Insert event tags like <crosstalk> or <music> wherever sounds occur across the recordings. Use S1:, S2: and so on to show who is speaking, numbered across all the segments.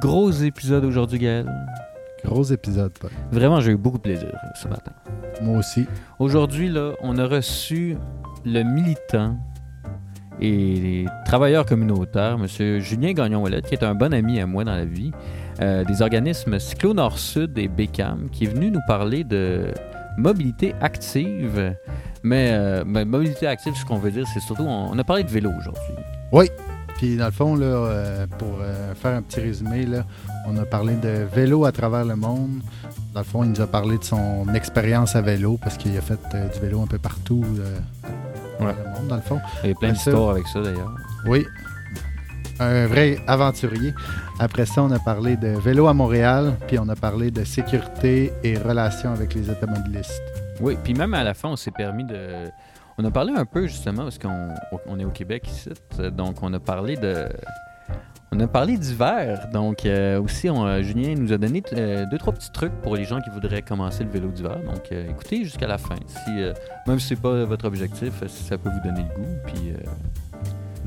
S1: gros épisode aujourd'hui, Gaël.
S2: Gros épisode, Paul.
S1: Vraiment, j'ai eu beaucoup de plaisir ce matin.
S2: Moi aussi.
S1: Aujourd'hui, là, on a reçu le militant et travailleur communautaire, M. Julien Gagnon-Ouellette, qui est un bon ami à moi dans la vie, euh, des organismes Cyclo Nord-Sud et BECAM, qui est venu nous parler de mobilité active. Mais, euh, mais mobilité active, ce qu'on veut dire, c'est surtout, on, on a parlé de vélo aujourd'hui.
S2: Oui. Puis dans le fond, là, euh, pour euh, faire un petit résumé, là, on a parlé de vélo à travers le monde. Dans le fond, il nous a parlé de son expérience à vélo parce qu'il a fait euh, du vélo un peu partout dans
S1: Ouais.
S2: le monde, dans le fond.
S1: Il y a plein d'histoires avec ça, d'ailleurs.
S2: Oui. Un vrai aventurier. Après ça, on a parlé de vélo à Montréal, puis on a parlé de sécurité et relations avec les automobilistes.
S1: Oui, puis même à la fin, on s'est permis de. On a parlé un peu justement parce qu'on on est au Québec ici, donc on a parlé de. On a parlé d'hiver, donc euh, aussi euh, Julien nous a donné euh, deux trois petits trucs pour les gens qui voudraient commencer le vélo d'hiver. Donc euh, écoutez jusqu'à la fin, si même si c'est pas votre objectif, si ça peut vous donner le goût. Puis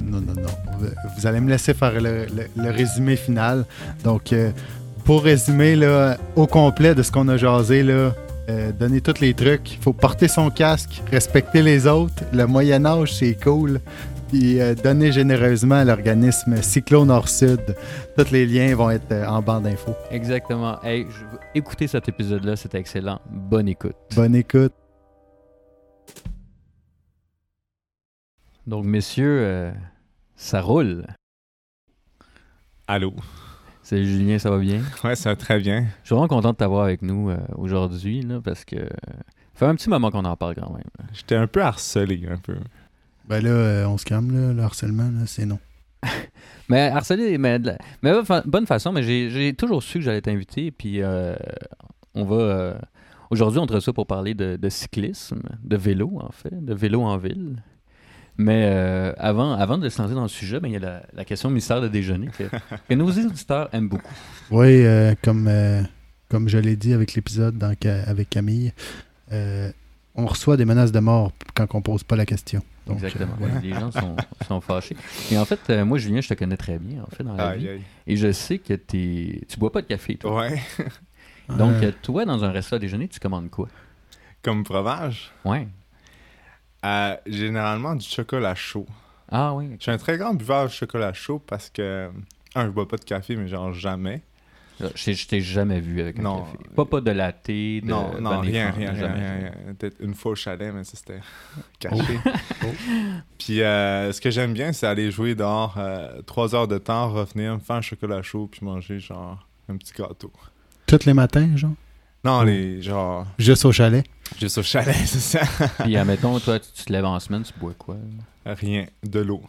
S2: Non, non, non. Vous- allez me laisser faire le, résumé final. Donc, pour résumer au complet de ce qu'on a jasé, là, euh, donner tous les trucs. Il faut porter son casque, respecter les autres. Le Moyen-Âge, c'est cool. Puis euh, donner généreusement à l'organisme Cyclo Nord-Sud. Tous les liens vont être euh, en barre d'infos.
S1: exactement. Hey, je veux écouter cet épisode-là, c'était excellent. Bonne écoute.
S2: Bonne écoute.
S1: Donc messieurs, euh, ça roule.
S3: Allô?
S1: Salut Julien, ça va bien?
S3: Ouais, ça va très bien.
S1: Je suis vraiment content de t'avoir avec nous euh, aujourd'hui, là, parce que ça fait un petit moment qu'on en parle quand même.
S3: J'étais un peu harcelé, un peu.
S2: Ben là, euh, on se calme, là, le harcèlement, là, c'est non. <laughs>
S1: Mais harceler, mais, de la- mais fa- bonne façon, mais j'ai j'ai toujours su que j'allais t'inviter, puis euh, on va... euh, aujourd'hui, on te reçoit pour parler de, de cyclisme, de vélo, en fait, de vélo en ville. Mais euh, avant, avant de se lancer dans le sujet, ben, il y a la, la question mystère de déjeuner que, <laughs> que nos auditeurs aiment beaucoup.
S2: Oui, euh, comme, euh, comme je l'ai dit avec l'épisode avec Camille, euh, on reçoit des menaces de mort quand on pose pas la question. Donc,
S1: Exactement.
S2: euh.
S1: Les gens sont, sont fâchés. Et en fait, euh, moi, Julien, je te connais très bien, en fait, dans la vie.
S3: Aïe.
S1: Et je sais que t'es... tu bois pas de café, toi.
S3: Ouais. <laughs>
S1: Donc, toi, dans un restaurant à déjeuner, tu commandes quoi?
S3: Comme breuvage,
S1: Ouais.
S3: Euh, généralement du chocolat chaud.
S1: Ah oui.
S3: Je suis un très grand buveur de chocolat chaud parce que, un, je bois pas de café, mais genre jamais.
S1: Je, je t'ai jamais vu avec un
S3: Non.
S1: café. Pas, pas de latte, de
S3: non, non, rien, rien, rien, rien, rien. Peut-être une fois au chalet, mais ça c'était <laughs> caché. <laughs> Puis euh, ce que j'aime bien, c'est aller jouer dehors euh, trois heures de temps, revenir, me faire un chocolat chaud, puis manger genre un petit gâteau.
S2: Tous les matins, genre?
S3: Non,
S2: Oh.
S3: les genre
S2: Juste au chalet?
S3: Juste au chalet, <laughs> c'est ça.
S1: Puis, admettons, toi, tu, tu te lèves en semaine, tu bois quoi?
S3: Rien, de l'eau.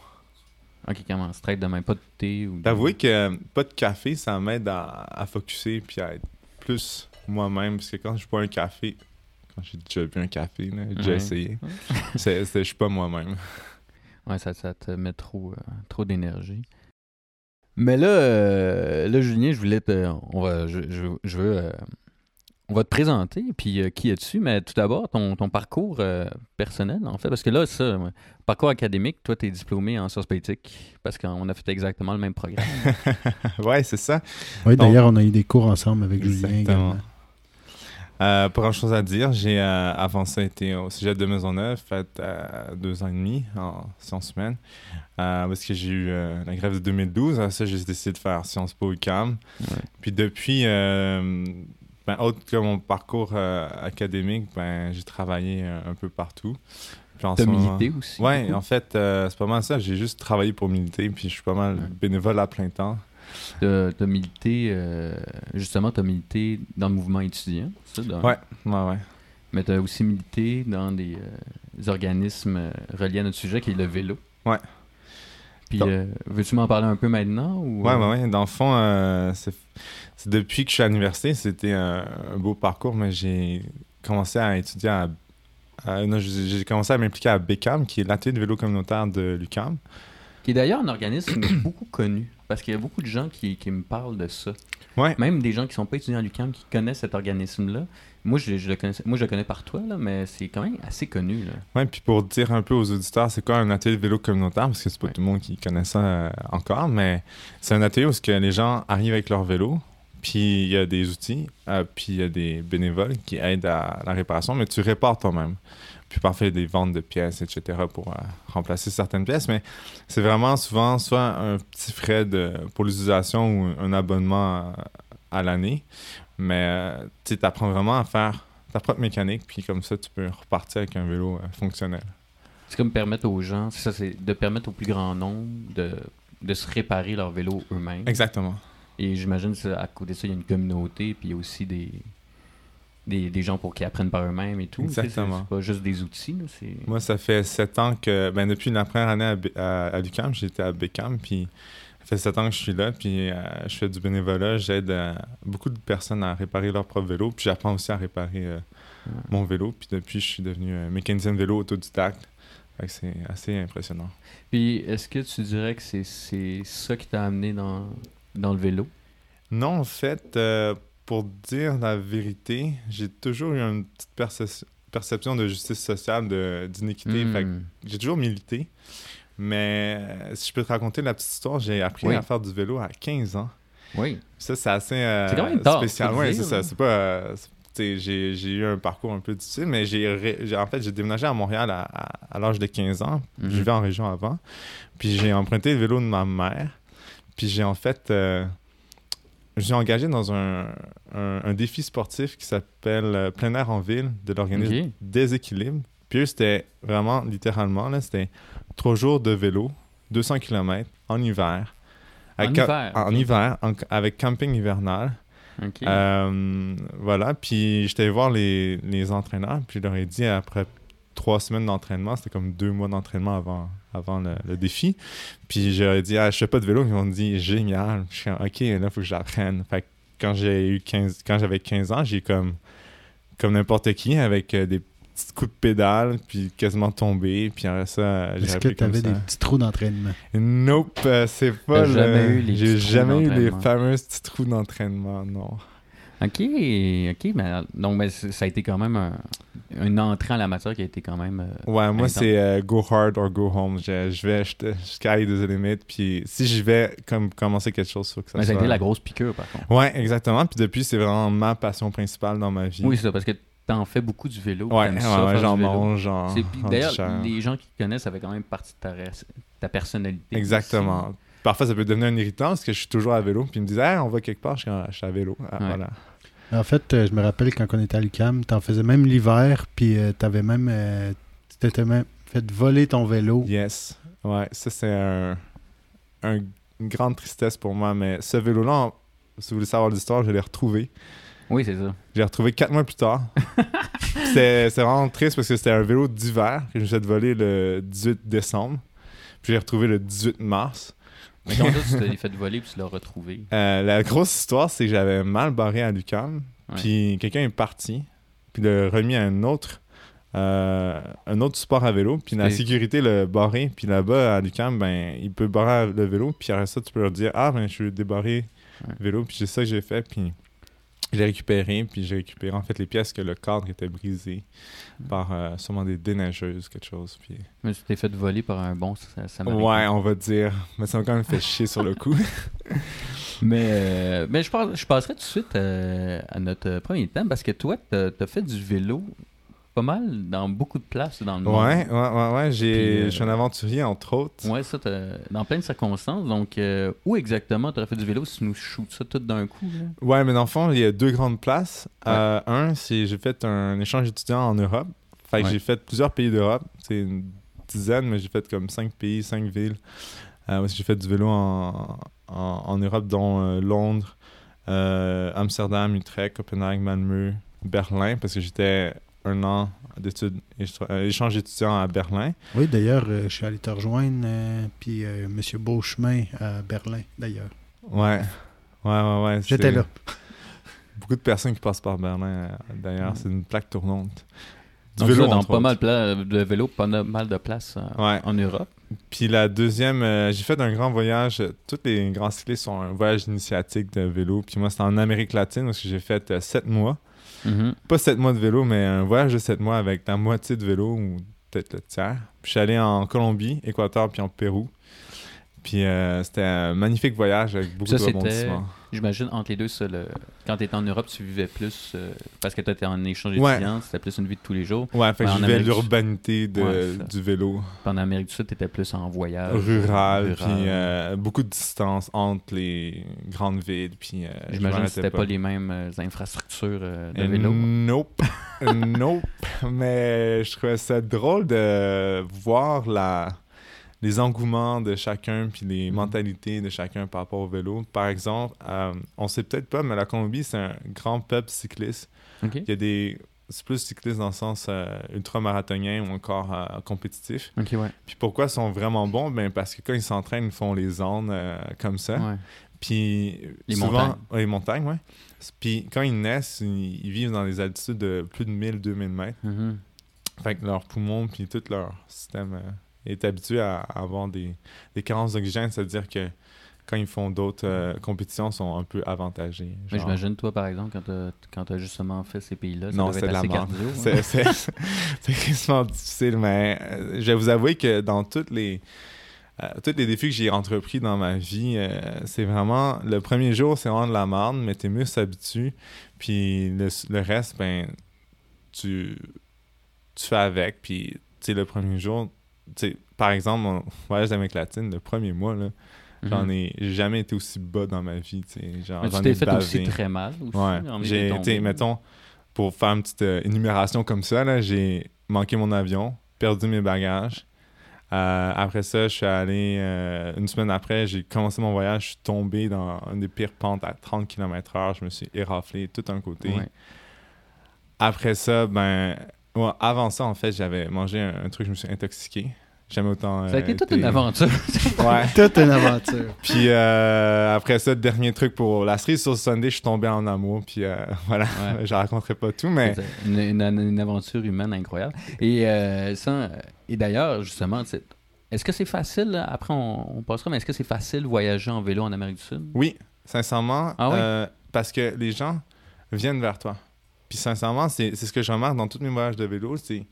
S1: Ok, comment? Straight demain? Pas de thé ou... de-
S3: T'avouer que euh, pas de café, ça m'aide à, à focusser puis à être plus moi-même. Parce que quand je bois un café, quand j'ai déjà bu un café, là, j'ai déjà
S1: Ouais.
S3: essayé, <laughs> c'est, c'est- je suis pas moi-même.
S1: Ouais, ça, ça te met trop, euh, trop d'énergie. Mais là, euh, là, Julien, je voulais te... On va, je, je, je veux... on va te présenter, puis euh, qui es-tu? Mais tout d'abord, ton, ton parcours euh, personnel, en fait. Parce que là, ça, ouais, parcours académique, toi, tu es diplômé en sciences politiques, parce qu'on a fait exactement le même programme. <laughs>
S3: ouais, c'est ça.
S2: Oui, d'ailleurs, on a eu des cours ensemble avec Julien également.
S3: Euh, pas grand chose à dire. J'ai euh, avant ça été au cégep de Maisonneuve, fait euh, deux ans et demi en sciences humaines. Euh, parce que j'ai eu euh, la grève de 2012. À ça, j'ai décidé de faire Sciences Po UQAM.
S1: Ouais.
S3: Puis depuis, euh, ben, autre que mon parcours euh, académique, ben, j'ai travaillé euh, un peu partout. Puis en
S1: T'as
S3: moment-
S1: milité aussi. Beaucoup?
S3: en fait, euh, c'est pas mal ça. J'ai juste travaillé pour militer, puis je suis pas mal bénévole à plein temps.
S1: T'as t'as milité, euh, justement, t'as milité dans le mouvement étudiant, ça, d'un?
S3: Ouais, ouais, ouais.
S1: Mais t'as aussi milité dans des, des organismes reliés à notre sujet, qui est le vélo.
S3: Ouais.
S1: Puis, euh, veux-tu m'en parler un peu maintenant? Ou,
S3: Ouais,
S1: euh,
S3: ouais, ouais. Dans le fond, euh, c'est c'est depuis que je suis à l'université, c'était un, un beau parcours, mais j'ai commencé à étudier à. à- non, j'ai j'ai commencé à m'impliquer à BECAM, qui est l'atelier de vélo communautaire de l'UCAM.
S1: Qui est d'ailleurs un organisme <coughs> beaucoup connu. Parce qu'il y a beaucoup de gens qui, qui me parlent de ça.
S3: Ouais.
S1: Même des gens qui ne sont pas étudiants à l'UQAM qui connaissent cet organisme-là. Moi, je, je le connais, moi, je le connais par toi, là, mais c'est quand même assez connu. Là.
S3: Ouais, puis pour dire un peu aux auditeurs, c'est quoi un atelier de vélo communautaire, parce que c'est pas
S1: Ouais.
S3: tout le monde qui connaît ça euh, encore, mais c'est un atelier où que les gens arrivent avec leur vélo, puis il y a des outils, euh, puis il y a des bénévoles qui aident à la réparation, mais tu répares toi-même. Puis parfois, il y a des ventes de pièces, etc., pour euh, remplacer certaines pièces, mais c'est vraiment souvent soit un petit frais de, pour l'utilisation ou un abonnement euh, à l'année, mais euh, tu apprends vraiment à faire ta propre mécanique, puis comme ça, tu peux repartir avec un vélo fonctionnel.
S1: C'est comme permettre aux gens, c'est ça, c'est de permettre au plus grand nombre de, de se réparer leur vélo eux-mêmes.
S3: Exactement.
S1: Et j'imagine à côté de ça, il y a une communauté, puis il y a aussi des, des, des gens pour qui apprennent par eux-mêmes et tout.
S3: Exactement.
S1: C'est pas juste des outils.
S3: Moi, ça fait sept ans que, ben, depuis la première année à, à, à l'UQAM, j'étais à Beckham, puis ça fait sept ans que je suis là, puis euh, je fais du bénévolat, j'aide euh, beaucoup de personnes à réparer leur propre vélo, puis j'apprends aussi à réparer euh, mon vélo, puis depuis, je suis devenu mécanicien de vélo autodidacte. C'est assez impressionnant.
S1: Puis est-ce que tu dirais que c'est, c'est ça qui t'a amené dans, dans le vélo?
S3: Non, en fait, euh, pour dire la vérité, j'ai toujours eu une petite perce- perception de justice sociale, que
S1: Hmm.
S3: j'ai toujours milité. Mais euh, si je peux te raconter la petite histoire, j'ai appris
S1: Oui.
S3: à faire du vélo à 15 ans.
S1: Oui.
S3: Ça, c'est assez euh,
S1: C'est quand même tard,
S3: spécial. c'est ça. C'est pas. euh, j'ai, eu un parcours un peu difficile, mais j'ai, en fait, j'ai déménagé à Montréal à, à- à l'âge de 15 ans.
S1: Mhm.
S3: Je vivais en région avant. Puis j'ai emprunté le vélo de ma mère. Puis j'ai en fait. Je suis engagé dans un, un- un défi sportif qui s'appelle euh, Plein air en ville de l'organisme. Déséquilibre. Puis eux, c'était vraiment, littéralement, là, c'était trois jours de vélo, 200 km en hiver.
S1: En hiver,
S3: En hiver, en- avec camping hivernal. Euh, voilà, puis j'étais allé voir les, les entraîneurs, puis je leur ai dit après trois semaines d'entraînement, c'était comme deux mois d'entraînement avant, avant le, le défi. Puis ai dit, ah, je fais pas de vélo, ils m'ont dit, génial. Je suis comme, ok, là, il faut que j'apprenne. Fait que quand j'ai eu 15, quand j'avais 15 ans, j'ai comme, comme n'importe qui, avec euh, des petits coups de pédale, puis quasiment tombé, puis après ça, j'ai
S2: Est-ce que tu avais des petits trous d'entraînement?
S3: Nope, euh, c'est pas
S1: T'as jamais
S3: le-
S1: eu les
S3: J'ai jamais eu les fameux petits trous d'entraînement, non.
S1: OK, OK, mais donc ça a été quand même un, une entrée en la matière qui a été quand même... euh,
S3: Ouais, moi, c'est euh, go hard or go home. Je, je vais jusqu'à jusqu'à the limit. Puis si j'y vais, comme commencer quelque chose, faut que ça
S1: mais ça a été la grosse piqûre, par contre.
S3: Ouais, exactement. Puis depuis, c'est vraiment ma passion principale dans ma vie.
S1: Oui, c'est ça, parce que t'en fais beaucoup du vélo.
S3: ouais, ouais,
S1: ça,
S3: ouais, j'en mange,
S1: D'ailleurs, les gens qui te connaissent, ça fait quand même partie de ta personnalité.
S3: Exactement. Parfois, ça peut devenir un irritant parce que je suis toujours à vélo. Puis ils me disent, hey, on va quelque part, je suis, en- je suis à vélo. Ah,
S1: Ouais.
S3: Voilà.
S2: En fait, euh, je me rappelle quand on était à l'UCAM, t'en faisais même l'hiver, puis euh, t'avais même, euh, tu t'étais même fait voler ton vélo.
S3: Yes. Ouais, ça, c'est un, un- une grande tristesse pour moi. Mais ce vélo-là, si vous voulez savoir l'histoire, je l'ai retrouvé.
S1: Oui, c'est ça.
S3: Je l'ai retrouvé quatre mois plus tard. <laughs> c'est c'est vraiment triste parce que c'était un vélo d'hiver que je me suis fait voler le 18 décembre. Puis je l'ai retrouvé le 18 mars.
S1: Mais ça, tu t'es fait voler puis tu l'as retrouvé?
S3: Euh, la grosse histoire, c'est que j'avais mal barré à.
S1: Ouais.
S3: Puis quelqu'un est parti. Puis l'a remis à un autre, euh, un autre sport à vélo. Puis la sécurité l'a barré. Puis là-bas, à l'UQAM, ben, il peut barrer le vélo. Puis après ça, tu peux leur dire Ah, ben, je veux débarrer
S1: Ouais.
S3: le vélo. Puis c'est ça que j'ai fait. Puis je l'ai récupéré. Puis j'ai récupéré en fait les pièces que le cadre était brisé par euh, sûrement des déneigeuses, quelque chose. Puis...
S1: Mais tu t'es fait voler par un bon ça.
S3: Ouais, on va dire. Mais ça m'a quand même fait chier sur le coup. <laughs>
S1: Mais, euh, mais je, pense, je passerai tout de suite euh, à notre euh, premier thème parce que toi, t'as as fait du vélo pas mal dans beaucoup de places dans le monde.
S3: Ouais, ouais, ouais, ouais. J'ai,
S1: euh,
S3: Je suis un aventurier, entre autres.
S1: Ouais, ça, t'as- dans plein de circonstances. Donc, euh, où exactement tu fait du vélo si tu nous shoots ça tout d'un coup? Là?
S3: Ouais, mais dans le fond, il y a deux grandes places.
S1: Ouais.
S3: Euh, un, c'est j'ai fait un échange étudiant en Europe. Fait que
S1: Ouais.
S3: j'ai fait plusieurs pays d'Europe. C'est une dizaine, mais j'ai fait comme cinq pays, cinq villes. Euh, j'ai fait du vélo en, en, en Europe, dont Londres, Amsterdam, Utrecht, Copenhague, Malmö, Berlin, parce que j'étais un an d'études, euh, échange étudiant à Berlin.
S2: Oui, d'ailleurs, euh, je suis allé te rejoindre, euh, puis euh, M. Beauchemin à Berlin, d'ailleurs.
S3: Ouais. Ouais, ouais, ouais.
S2: J'étais là. <laughs>
S3: Beaucoup de personnes qui passent par Berlin, euh, d'ailleurs.
S1: Mm.
S3: C'est une plaque tournante.
S1: Donc
S3: vélo,
S1: dans
S3: entre
S1: pas mal pla- de vélo, pas mal de place euh,
S3: Ouais.
S1: en Europe.
S3: Puis la deuxième, euh, j'ai fait un grand voyage. Tous les grands cyclistes sont un voyage initiatique de vélo. Puis moi, c'était en Amérique latine parce que j'ai fait euh, sept mois.
S1: Mhm.
S3: Pas sept mois de vélo, mais un voyage de sept mois avec la moitié de vélo ou peut-être le tiers. Puis je suis allé en Colombie, Équateur, puis en Pérou. Puis euh, c'était un magnifique voyage avec beaucoup
S1: Ça,
S3: de rebondissements.
S1: J'imagine, entre les deux, ça, le- quand tu étais en Europe, tu vivais plus, euh, parce que tu étais en échange
S3: Ouais.
S1: c'était plus une vie de tous les jours.
S3: Ouais, fait que je vivais
S1: du-
S3: l'urbanité
S1: Ouais,
S3: du vélo.
S1: Puis en Amérique du Sud, tu étais plus en voyage.
S3: rural,
S1: rural.
S3: puis euh, beaucoup de distance entre les grandes villes. Puis, euh,
S1: J'imagine que c'était pas. les mêmes euh, infrastructures de vélo.
S3: Nope. <laughs> nope. Mais je trouvais ça drôle de voir la, les engouements de chacun puis les
S1: Mhm.
S3: mentalités de chacun par rapport au vélo. Par exemple, euh, on sait peut-être pas, mais la Colombie, c'est un grand peuple cycliste. Il y a des... C'est plus cyclistes dans le sens euh, ultramarathonien ou encore euh, compétitif.
S1: Ouais.
S3: Puis pourquoi ils sont vraiment bons? Ben parce que quand ils s'entraînent, ils font les zones euh, comme ça.
S1: ouais.
S3: Puis
S1: Les
S3: souvent,
S1: montagnes.
S3: Ouais, les montagnes, ouais. Puis quand ils naissent, ils, ils vivent dans des altitudes de plus de 1000-2000 mètres.
S1: Mhm.
S3: Fait que leurs poumons puis tout leur système euh, est habitué à avoir des, des carences d'oxygène, c'est-à-dire que quand ils font d'autres euh, compétitions, ils sont un peu avantagés.
S1: Mais
S3: genre.
S1: j'imagine, toi, par exemple, quand tu as justement fait ces pays-là,
S3: Non, c'est de la merde. <laughs>
S1: hein.
S3: C'est- extrêmement difficile, mais euh, je vais vous avouer que dans toutes les, euh, tous les défis que j'ai entrepris dans ma vie, euh, c'est vraiment... Le premier jour, c'est vraiment de la merde, mais tes muscles s'habituent. Puis le, le reste, ben, tu, tu fais avec. Puis, tu sais, le premier jour... Par exemple, mon voyage d'Amérique latine, le premier mois, là,
S1: Mhm.
S3: j'en ai jamais été aussi bas dans ma vie. tu sais. Genre,
S1: Mais tu
S3: j'en
S1: t'es
S3: ai
S1: fait aussi très mal. Aussi,
S3: Ouais.
S1: en
S3: J'ai été, mettons, pour faire une petite euh, énumération comme ça, là, j'ai manqué mon avion, perdu mes bagages. Euh, après ça, je suis allé, euh, une semaine après, j'ai commencé mon voyage, je suis tombé dans une des pires pentes à 30 km/h, je me suis éraflé tout un côté.
S1: Ouais.
S3: Après ça, ben, ouais, avant ça, en fait, j'avais mangé un, un truc, je me suis intoxiqué. Jamais autant.
S1: Ça a
S3: euh,
S1: été toute
S3: été-
S1: une aventure. <laughs>
S3: Ouais. <laughs>
S2: Toute une aventure.
S3: Puis euh, après ça, dernier truc pour la cerise sur Sunday, je suis tombé en amour. Puis euh, <laughs> voilà,
S1: Ouais.
S3: je raconterai pas tout, mais
S1: Une, une- une aventure humaine incroyable. Et, euh, euh, et d'ailleurs, justement, est-ce que c'est facile, là, après on, on passera, mais est-ce que c'est facile voyager en vélo en Amérique du Sud?
S3: oui, sincèrement,
S1: Ah oui?
S3: euh, parce que les gens viennent vers toi. Puis sincèrement, c'est c'est ce que je remarque dans tous mes voyages de vélo, c'est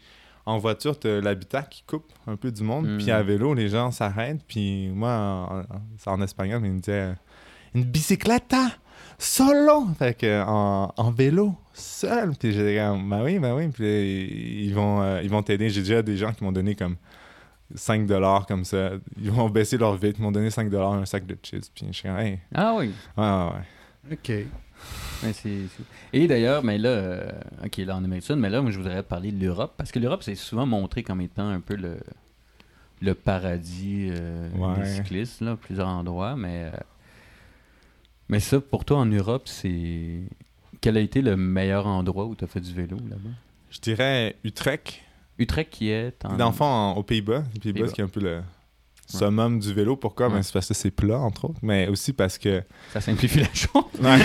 S3: en voiture, tu l'habitat qui coupe un peu du monde,
S1: Mm.
S3: puis à vélo, les gens s'arrêtent, puis moi, en, en- c'est en espagnol, mais ils me disaient « Une bicicleta solo! » Fait que en, en vélo, seul. Puis j'ai dit « Ben oui, ben oui. » Puis ils vont euh, ils vont t'aider. J'ai déjà des gens qui m'ont donné comme 5 dollars comme ça. Ils vont baisser leur vitre, ils m'ont donné 5 dollars un sac de chips. Puis je suis comme « Hey!
S1: Ah oui.
S3: Ouais, ouais, ouais.
S2: OK.
S1: Mais Et d'ailleurs, mais là, euh, ok, là en Amérique du Sud, mais là, moi, je voudrais parler de l'Europe, parce que l'Europe, c'est souvent montré comme étant un peu le, le paradis euh,
S3: Ouais.
S1: des cyclistes, là, plusieurs endroits, mais, euh, mais ça, pour toi, en Europe, c'est... Quel a été le meilleur endroit où tu as fait du vélo, là-bas?
S3: Je dirais Utrecht.
S1: Utrecht qui est en...
S3: Aux Pays-Bas. Les Pays-Bas,
S1: Pays-Bas.
S3: c'est un peu le summum du vélo. Pourquoi?
S1: Ouais.
S3: Ben, c'est parce que c'est plat, entre autres, mais aussi parce que
S1: Ça simplifie la chose. <laughs>
S3: Ouais.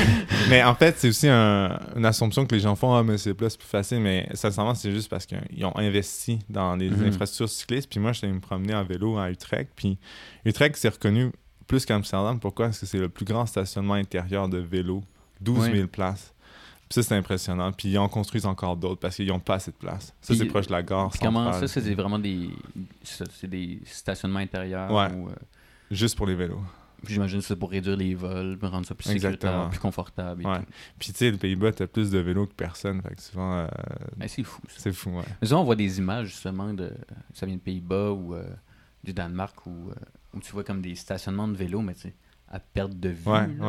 S3: mais en fait, c'est aussi un- une assumption que les gens font Ah, mais c'est plat, c'est plus facile. Mais sincèrement, c'est juste parce qu'ils ont investi dans les
S1: Mhm.
S3: infrastructures cyclistes. Puis moi, je suis allé me promener en vélo à Utrecht. Puis Utrecht, c'est reconnu plus qu'Amsterdam. Pourquoi? Parce que c'est le plus grand stationnement intérieur de vélo 12 000
S1: Ouais.
S3: places. Puis ça, c'est impressionnant. Puis ils en construisent encore d'autres parce qu'ils n'ont pas assez de place. Ça, c'est proche de la gare.
S1: Comment ça, c'est vraiment des... des stationnements intérieurs
S3: Ouais.
S1: où, euh,
S3: Juste pour les vélos.
S1: J'imagine que c'est pour réduire les vols, pour rendre ça plus sécuritaire, plus confortable. et
S3: Ouais.
S1: tout.
S3: Puis tu sais, les Pays-Bas, t'as plus de vélos que personne. Fait que souvent, euh,
S1: Mais c'est fou.
S3: C'est fou, ouais.
S1: Mais souvent, on voit des images justement de. Ça vient de Pays-Bas ou euh, du Danemark où, euh, où tu vois comme des stationnements de vélos, mais tu sais, à perte de vue.
S3: Ouais,
S1: là,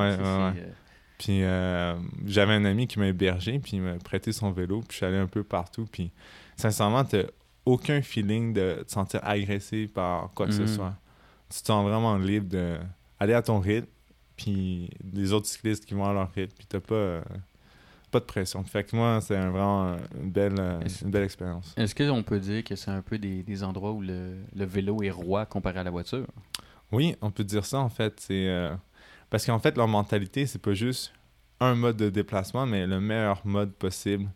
S3: ouais, Puis euh, j'avais un ami qui m'a hébergé, puis il m'a prêté son vélo, puis je suis allé un peu partout. Puis sincèrement, t'as aucun feeling de te sentir agressé par quoi que ce
S1: Mhm.
S3: soit. Tu te sens vraiment libre de aller à ton rythme, puis les autres cyclistes qui vont à leur rythme, puis t'as pas, euh, pas de pression. Fait que moi, c'est un- vraiment une belle, euh, une belle expérience.
S1: Est-ce qu'on peut dire que c'est un peu des, des endroits où le, le vélo est roi comparé à la voiture?
S3: Oui, on peut dire ça en fait. C'est euh, parce qu'en fait leur mentalité c'est pas juste un mode de déplacement, mais le meilleur mode possible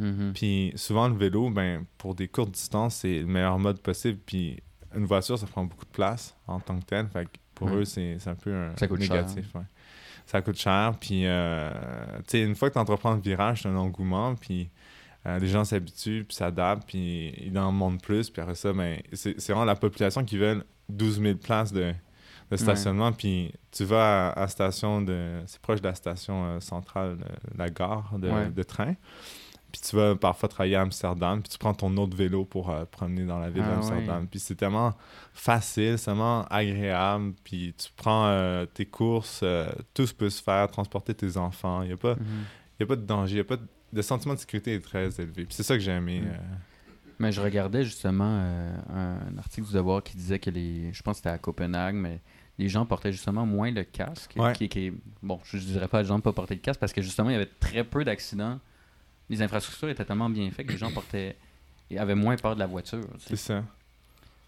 S1: Mhm.
S3: Puis souvent, le vélo, ben, pour des courtes distances, c'est le meilleur mode possible. Puis une voiture, ça prend beaucoup de place en tant que tel. Fait que pour
S1: Ouais.
S3: eux, c'est c'est un peu un
S1: Ça coûte cher.
S3: négatif. ouais. Ça coûte cher. Puis, euh, tu sais, une fois que tu entreprends le virage, c'est un engouement. Puis euh, les gens s'habituent, puis s'adaptent, puis ils en montent plus. Puis après ça, ben, c'est c'est vraiment la population qui veut 12 000 places de, de stationnement. Puis tu vas à, à station de. C'est proche de la station euh, centrale, de la gare de,
S1: Ouais.
S3: de train. Puis tu vas parfois travailler à Amsterdam, puis tu prends ton autre vélo pour euh, promener dans la ville
S1: Ah
S3: d'Amsterdam. Puis c'est tellement facile, c'est tellement agréable. Puis tu prends euh, tes courses, tout se peut se faire, transporter tes enfants. Il n'y a, pas-
S1: Mhm.
S3: y a pas de danger, il a pas de... Le sentiment de sécurité est très élevé. Puis c'est ça que j'ai aimé.
S1: Mm.
S3: euh.
S1: Mais je regardais justement euh, un article du Devoir qui disait que les. Je pense que c'était à Copenhague, mais les gens portaient justement moins le casque.
S3: Ouais.
S1: Qui, bon, je ne dirais pas aux gens de ne pas porter le casque parce que justement, il y avait très peu d'accidents. Les infrastructures étaient tellement bien faites que les gens portaient. et avaient moins peur de la voiture. tu sais,
S3: C'est ça.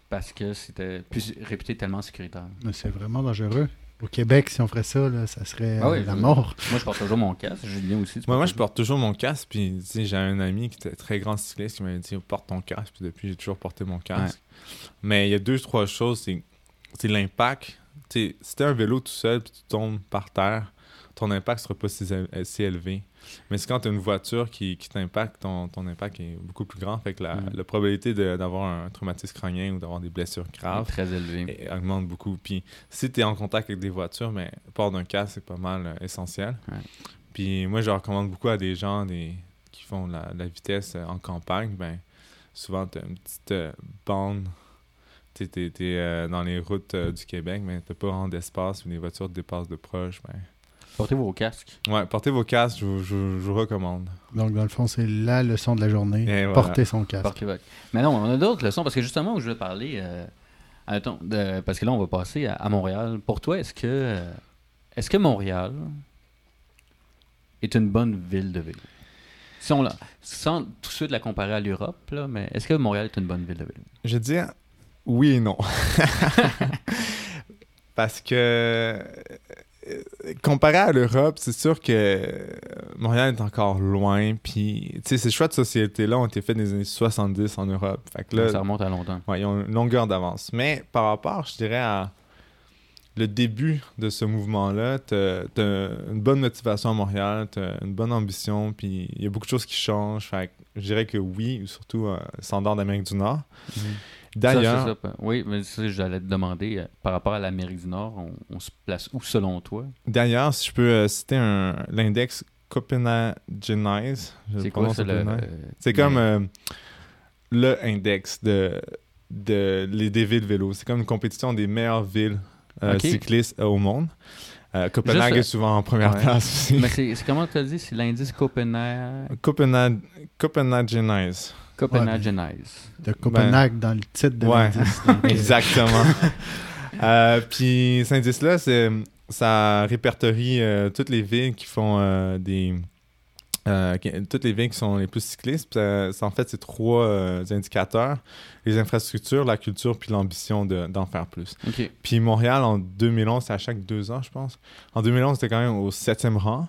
S1: parce que c'était plus réputé tellement sécuritaire.
S2: Mais c'est vraiment dangereux. Au Québec, si on ferait ça, là, ça serait
S1: Ah oui,
S2: euh, la mort.
S1: Moi, je porte toujours mon casque. Julien aussi.
S3: Moi, moi, je porte toujours mon casque. Puis, tu sais, j'ai un ami qui était très grand cycliste qui m'avait dit porte ton casque. Puis, depuis, j'ai toujours porté mon casque. Mais il y a deux, trois choses. C'est c'est l'impact. Si t'as un vélo tout seul puis tu tombes par terre, ton impact sera pas si, euh, si élevé. Mais c'est quand tu as une voiture qui, qui t'impacte, ton, ton impact est beaucoup plus grand. Fait que la,
S1: Mm.
S3: la probabilité d'avoir un traumatisme crânien ou d'avoir des blessures
S1: est
S3: graves
S1: très
S3: augmente beaucoup. Puis si tu es en contact avec des voitures, mais port d'un casque, c'est pas mal euh, essentiel.
S1: Ouais.
S3: Puis moi, je recommande beaucoup à des gens des, qui font la, la vitesse euh, en campagne. Ben, souvent, tu as une petite euh, bande. Tu es, dans les routes euh, du Québec, mais tu pas vraiment d'espace où les voitures te dépassent de proche. Ben.
S1: Portez vos casques.
S3: Ouais, portez vos casques, je, vous- je vous- je vous recommande.
S2: Donc, dans le fond, c'est la leçon de la journée.
S3: Et voilà.
S2: Porter son casque.
S1: Portez votre- Mais non, on a d'autres leçons parce que justement, où je vais parler. euh, attends, de- parce que là, on va passer à, à Montréal. Pour toi, est-ce que, euh, est-ce que Montréal est une bonne ville de vélo si on la, Sans tout de suite la comparer à l'Europe, là, mais est-ce que Montréal est une bonne ville de vélo
S3: Je veux dire oui et non. <laughs> Parce que euh, comparé à l'Europe, c'est sûr que Montréal est encore loin. Puis, tu sais, ces choix de société-là ont été faits dans les années 70 en Europe. Fait que là,
S1: Ça remonte à longtemps.
S3: Ouais, ils ont une longueur d'avance. Mais par rapport, je dirais, à le début de ce mouvement-là, tu as une bonne motivation à Montréal, tu une bonne ambition, puis il y a beaucoup de choses qui changent. Fait que je dirais que oui, surtout euh, standard d'Amérique du Nord.
S1: Ça,
S3: D'ailleurs,
S1: c'est ça, oui, mais ça, j'allais te demander, euh, par rapport à l'Amérique du Nord, on, on se place où selon toi?
S3: D'ailleurs, si je peux euh, citer un- l'index le
S1: C'est quoi
S3: peu
S1: le. euh,
S3: C'est comme euh, le index de, de les des villes vélo. C'est comme une compétition des meilleures villes euh, cyclistes au monde. Euh, Copenhague
S1: Juste,
S3: est souvent en première
S1: ouais.
S3: place aussi.
S1: Mais c'est c'est comment tu as dit? C'est l'indice Copenhague.
S3: Copenhague, Copenhagenize.
S1: Copenhagenize.
S2: De Copenhague dans le titre de
S3: Ouais.
S2: l'indice. <laughs> Euh,
S3: Exactement. <laughs> Euh, puis cet indice-là, c'est- ça répertorie euh, toutes les villes qui font euh, des. euh, qui- toutes les villes qui sont les plus cyclistes. Ça- ça, en fait, c'est trois euh, indicateurs les infrastructures, la culture, puis l'ambition de- d'en faire plus. Puis Montréal, en 2011, c'est à chaque deux ans, je pense. En 2011, c'était quand même au septième rang.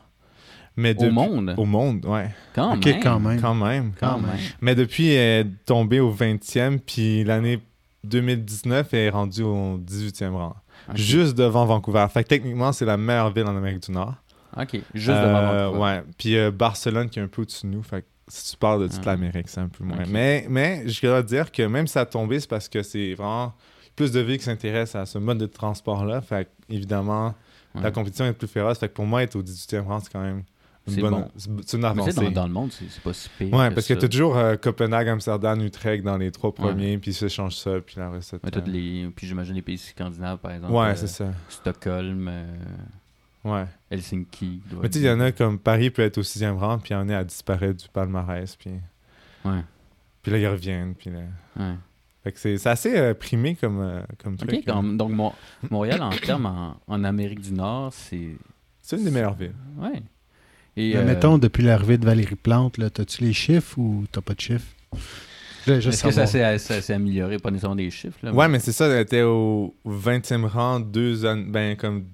S3: Mais
S1: Au monde
S3: Au monde, ouais.
S1: Quand même.
S2: quand même.
S3: Quand même.
S1: Quand même.
S3: Mais depuis, elle est tombée au 20e, puis l'année 2019, elle est rendue au 18e rang. Juste devant Vancouver. Fait que techniquement, c'est la meilleure ville en Amérique du Nord.
S1: Ok. Juste devant
S3: Euh,
S1: Vancouver.
S3: Ouais. Puis euh, Barcelone qui est un peu au-dessus de nous. Fait que si tu parles de toute
S1: Ah.
S3: l'Amérique, c'est un peu moins. Mais, mais je dois dire que même si ça a tombé, c'est parce que c'est vraiment plus de villes qui s'intéressent à ce mode de transport-là. Fait que, évidemment,
S1: Ouais.
S3: la compétition est plus féroce. Fait que pour moi, être au 18e rang, c'est quand même
S1: C'est
S3: bonne.
S1: bon.
S3: Une avancée.
S1: dans, dans le monde, c'est pas si pire.
S3: Ouais,
S1: que
S3: parce que
S1: ça.
S3: tu as toujours euh, Copenhague, Amsterdam, Utrecht dans les trois premiers, puis ils se changent ça, puis la recette.
S1: Les... Puis j'imagine les pays scandinaves, par exemple.
S3: Ouais,
S1: euh,
S3: c'est ça.
S1: Stockholm, euh,
S3: Ouais.
S1: Helsinki.
S3: Mais tu sais, il y en a comme Paris peut être au sixième rang, puis il y en a à disparaître du palmarès, puis,
S1: Ouais.
S3: puis là, ils reviennent. Puis là...
S1: ouais.
S3: Fait que c'est c'est assez euh, primé comme, euh, comme truc.
S1: Quand- donc Mo- Montréal, en termes en, en Amérique du Nord, c'est.
S3: C'est une des meilleures villes.
S1: Ouais. Et,
S2: Mais
S1: euh,
S2: mettons, depuis l'arrivée de Valérie Plante, là, t'as-tu les chiffres ou t'as pas de chiffres?
S1: Est-ce que ça s'est ça s'est amélioré, pas nécessairement des chiffres? Là,
S3: Ouais, mais c'est ça, elle était au 20e rang deux années, ben comme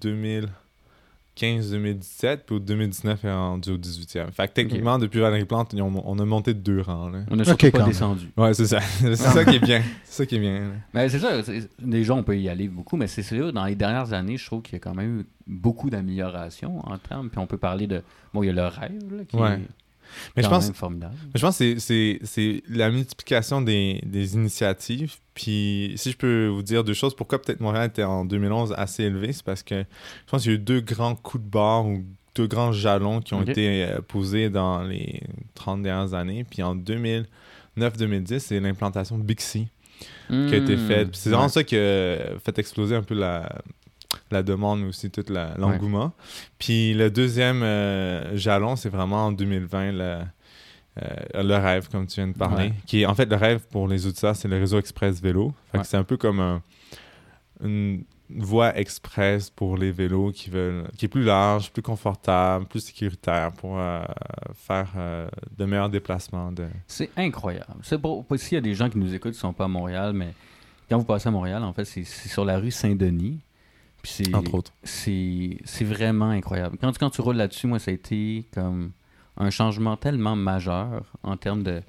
S3: 2015-2017, puis au 2019, il est rendu au 18e. Fait que techniquement, depuis Valérie Plante, on, on a monté de deux rangs. Là.
S1: On a surtout pas descendu.
S3: Ouais, c'est ça. <laughs> c'est ça qui est bien. C'est ça qui est bien. là.
S1: Mais c'est ça, déjà on peut y aller beaucoup, mais c'est sûr, dans les dernières années, je trouve qu'il y a quand même eu beaucoup d'améliorations en termes. Puis on peut parler de. Bon, il y a le rêve, là, qui
S3: Ouais.
S1: est
S3: Mais je pense,
S1: même formidable.
S3: je pense que c'est- la multiplication des, des initiatives. Puis si je peux vous dire deux choses, pourquoi peut-être Montréal était en 2011 assez élevé, c'est parce que je pense qu'il y a eu deux grands coups de barre ou deux grands jalons qui ont été euh, posés dans les 30 dernières années. Puis en 2009-2010, c'est l'implantation de Bixi. qui a été
S1: Hmm.
S3: faite. Puis C'est vraiment
S1: Ouais.
S3: ça qui a fait exploser un peu la, la demande, mais aussi tout l'engouement. Puis le deuxième euh, jalon, c'est vraiment en 2020, le, euh, le rêve, comme tu viens de parler.
S1: Ouais.
S3: Qui est, en fait, le rêve pour les auditeurs, c'est le réseau express vélo.
S1: Ouais.
S3: c'est un peu comme un- une voie express pour les vélos qui veulent, qui est plus large, plus confortable, plus sécuritaire pour euh, faire de meilleurs déplacements. De...
S1: C'est incroyable. C'est pour, pour- s'il y a des gens qui nous écoutent qui ne sont pas à Montréal, mais quand vous passez à Montréal, en fait, c'est sur la rue Saint-Denis. Puis
S3: Entre autres.
S1: c'est c'est vraiment incroyable. Quand, tu- quand tu roules là-dessus, moi, ça a été comme un changement tellement majeur en termes de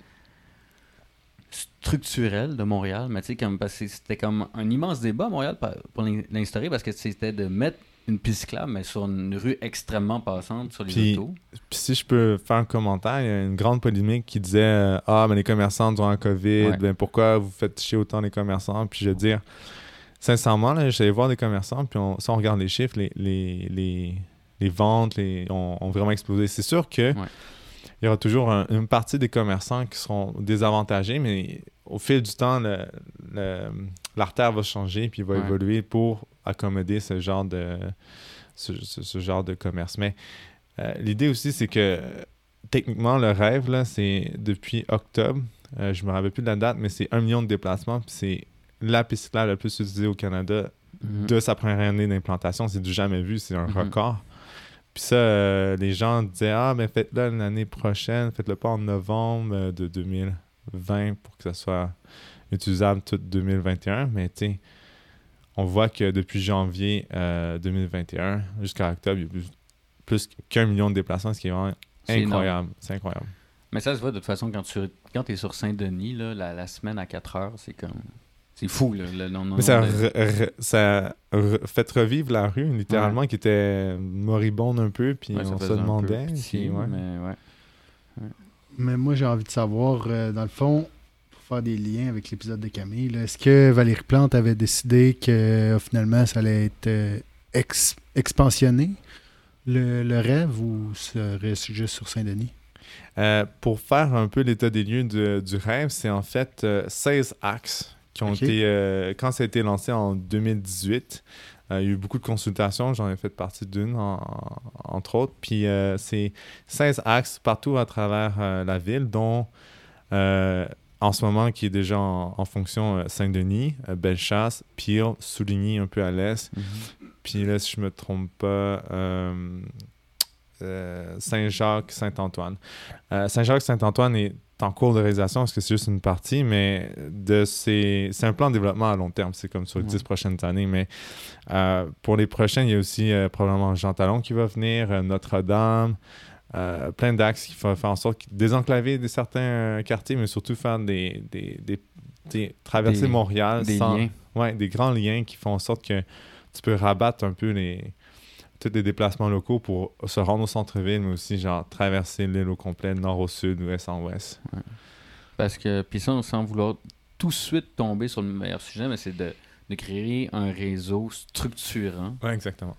S1: structurel de Montréal. Mais tu sais, comme, c'était comme un immense débat à Montréal pour l'in- l'instaurer parce que c'était de mettre une piste cyclable, mais sur une rue extrêmement passante sur les
S3: Puis-
S1: autos.
S3: Puis si je peux faire un commentaire, il y a une grande polémique qui disait euh, Ah, mais les commerçants durant la COVID,
S1: Ouais.
S3: ben pourquoi vous faites chier autant les commerçants Puis je veux dire, sincèrement, là, j'allais voir des commerçants, puis on, si on regarde les chiffres, les, les, les, les ventes les, ont, ont vraiment explosé. C'est sûr que
S1: Ouais.
S3: il y aura toujours un- une partie des commerçants qui seront désavantagés, mais au fil du temps, le- le- l'artère va changer puis va
S1: Ouais.
S3: évoluer pour accommoder ce genre de, ce, ce- ce genre de commerce. Mais euh, l'idée aussi, c'est que techniquement, le rêve, là, c'est depuis octobre, euh, je me rappelle plus de la date, mais c'est un million de déplacements, puis c'est la piste cyclable la plus utilisée au Canada
S1: Mhm.
S3: de sa première année d'implantation. C'est du jamais vu, c'est un
S1: Mhm.
S3: record. Puis ça, euh, les gens disaient Ah, mais faites-le l'année prochaine, faites-le pas en novembre euh, de 2020 pour que ça soit utilisable tout 2021. Mais tu sais, on voit que depuis janvier euh, 2021 jusqu'à octobre, il y a plus, plus qu'un million de déplacements, ce qui est vraiment incroyable. C'est incroyable.
S1: Mais ça se voit de toute façon quand tu quand es sur Saint-Denis, la, la semaine à 4 heures, c'est comme. C'est fou, là. le nombre
S3: Mais ça,
S1: de-
S3: re- re- ça re- fait revivre la rue, littéralement, qui était moribonde un peu, puis
S1: Ouais, ça
S3: on se
S1: faisait un peu
S3: demandait.
S1: pitié,
S3: puis ouais.
S1: mais ouais.
S2: Mais moi, j'ai envie de savoir, euh, dans le fond, pour faire des liens avec l'épisode de Camille, est-ce que Valérie Plante avait décidé que euh, finalement, ça allait être euh, ex- expansionné, le, le rêve, ou serait juste sur Saint-Denis?
S3: Euh, pour faire un peu l'état des lieux de- du rêve, c'est en fait euh, 16 axes qui ont été. euh, quand ça a été lancé en 2018, euh, il y a eu beaucoup de consultations, j'en ai fait partie d'une, en- entre autres. Puis euh, c'est 16 axes partout à travers la ville, dont en ce moment qui est déjà en, en fonction Saint-Denis, Bellechasse, Peel, Souligny un peu à l'est,
S1: Mhm.
S3: puis là, si je me trompe pas, Saint-Jacques, Saint-Antoine. Saint-Jacques, Saint-Antoine est en cours de réalisation parce que c'est juste une partie, mais de ces... c'est un plan de développement à long terme. C'est comme sur les
S1: Ouais.
S3: 10 prochaines années. Mais euh, pour les prochaines, il y a aussi euh, probablement Jean Talon qui va venir, euh, Notre-Dame, plein d'axes qui vont faire en sorte de désenclaver des certains quartiers, mais surtout faire des, des, des- des- traverser Montréal
S1: Des
S3: sans,
S1: liens.
S3: Ouais, des grands liens qui font en sorte que tu peux rabattre un peu les tous les déplacements locaux pour se rendre au centre-ville, mais aussi genre traverser l'île au complet, nord au sud, ouest en ouest.
S1: Parce que, puis ça, sans vouloir tout de suite tomber sur le meilleur sujet, mais c'est de, de créer un réseau structurant,
S3: Ouais, exactement.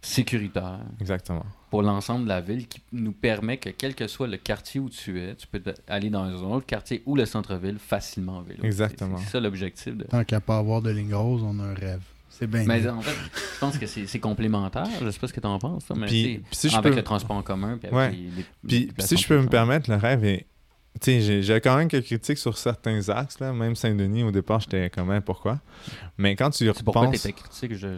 S1: sécuritaire,
S3: Exactement.
S1: pour l'ensemble de la ville qui nous permet que quel que soit le quartier où tu es, tu peux aller dans un autre quartier ou le centre-ville facilement en vélo.
S3: Exactement.
S1: C'est c'est ça l'objectif. De...
S2: Tant qu'à pas avoir de ligne rose, on a un rêve. C'est bien.
S1: Mais en fait, je pense que c'est complémentaire. Je sais pas ce que tu en penses. Mais
S3: Puis-
S1: tu sais,
S3: puis si je
S1: avec
S3: peux-
S1: le transport en commun. Puis, avec
S3: Ouais.
S1: les- les- les
S3: Puis, si je peux me permettre, le rêve est. Tu sais, j'ai- quand même quelques critiques sur certains axes, là. Même Saint-Denis, au départ, j'étais quand même pourquoi? Mais quand tu y
S1: C'est pourquoi tu
S3: repenses.
S1: étais critique. Je...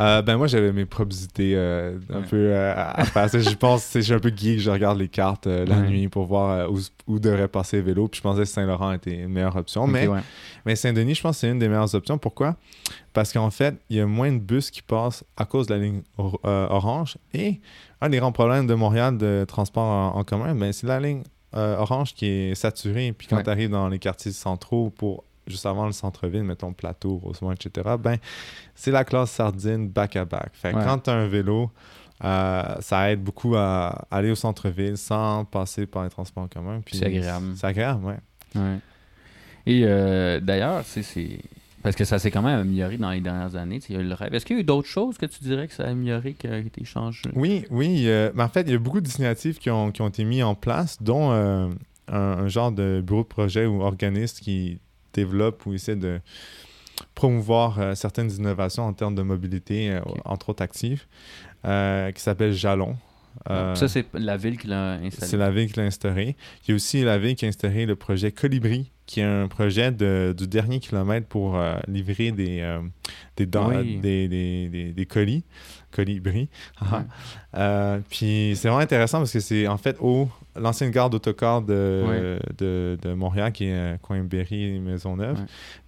S3: Euh, ben moi j'avais mes propres idées euh, un
S1: Ouais.
S3: peu euh, à sais, je pense, je suis un peu geek, je regarde les cartes la
S1: Ouais.
S3: nuit pour voir où, où devrait passer le vélo. Puis je pensais que Saint-Laurent était une meilleure option. mais
S1: Ok, ouais.
S3: mais Saint-Denis, je pense que c'est une des meilleures options. Pourquoi? Parce qu'en fait, il y a moins de bus qui passent à cause de la ligne or- orange. Et un des grands problèmes de Montréal de transport en, en commun, ben, c'est la ligne orange qui est saturée. Puis quand tu arrives dans les quartiers centraux pour juste avant le centre-ville, mettons Plateau, Rosemont, etc., ben, c'est la classe sardine back-à-back. Fait
S1: Ouais.
S3: quand tu as un vélo, euh, ça aide beaucoup à aller au centre-ville sans passer par les transports en commun. Puis
S1: C'est agréable.
S3: C'est agréable, ouais.
S1: Ouais. Et euh, d'ailleurs, c'est-. Parce que ça s'est quand même amélioré dans les dernières années. Il y a eu le rêve. Est-ce qu'il y a eu d'autres choses que tu dirais que ça a amélioré, qui a été changé?
S3: Oui, oui. euh, mais en fait, il y a beaucoup d'initiatives qui ont, qui ont été mises en place, dont un, un genre de bureau de projet ou organisme qui développe ou essaie de promouvoir euh, certaines innovations en termes de mobilité, euh, entre autres actives, euh, qui s'appelle Jalon. Euh,
S1: Ça, c'est la ville qui l'a installé.
S3: c'est la ville qui l'a instauré. Il y a aussi la ville qui a instauré le projet Colibri, qui est un projet de- du dernier kilomètre pour euh, livrer des, euh, des, dents-
S1: Oui.
S3: des, des, des- des colis. Colibri.
S1: Ouais.
S3: Euh, puis c'est vraiment intéressant parce que c'est en fait au l'ancienne gare d'autocar de, de, de Montréal qui est euh, coin Berry Maisonneuve.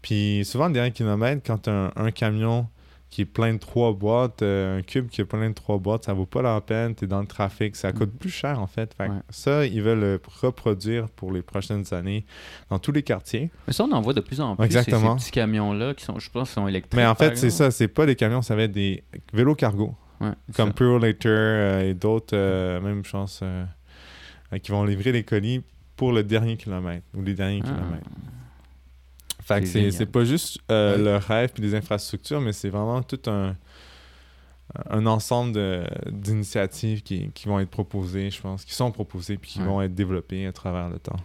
S3: Puis souvent le dernier kilomètre, quand un, un camion qui est plein de trois boîtes, euh, un cube qui est plein de trois boîtes, ça vaut pas la peine, tu es dans le trafic, ça coûte
S1: Mhm.
S3: plus cher en fait. Fait que
S1: Ouais.
S3: Ça, ils veulent le reproduire pour les prochaines années dans tous les quartiers.
S1: Mais ça, on en voit de plus en plus.
S3: Exactement.
S1: Ces, ces petits camions-là qui sont, je pense, sont électriques.
S3: Mais en fait, c'est ça, c'est pas des camions, ça va être des vélos cargo.
S1: Ouais,
S3: comme
S1: ça.
S3: Pure Later euh, et d'autres, euh, même chance, qui vont livrer les colis pour le dernier kilomètre ou les derniers
S1: Ah.
S3: kilomètres. Fait que
S1: C'est
S3: pas juste euh,
S2: Ouais.
S3: le rêve puis des infrastructures, mais c'est vraiment tout un, un ensemble de- d'initiatives qui, qui vont être proposées, je pense, qui sont proposées puis qui
S1: Ouais.
S3: vont être développées à travers le temps.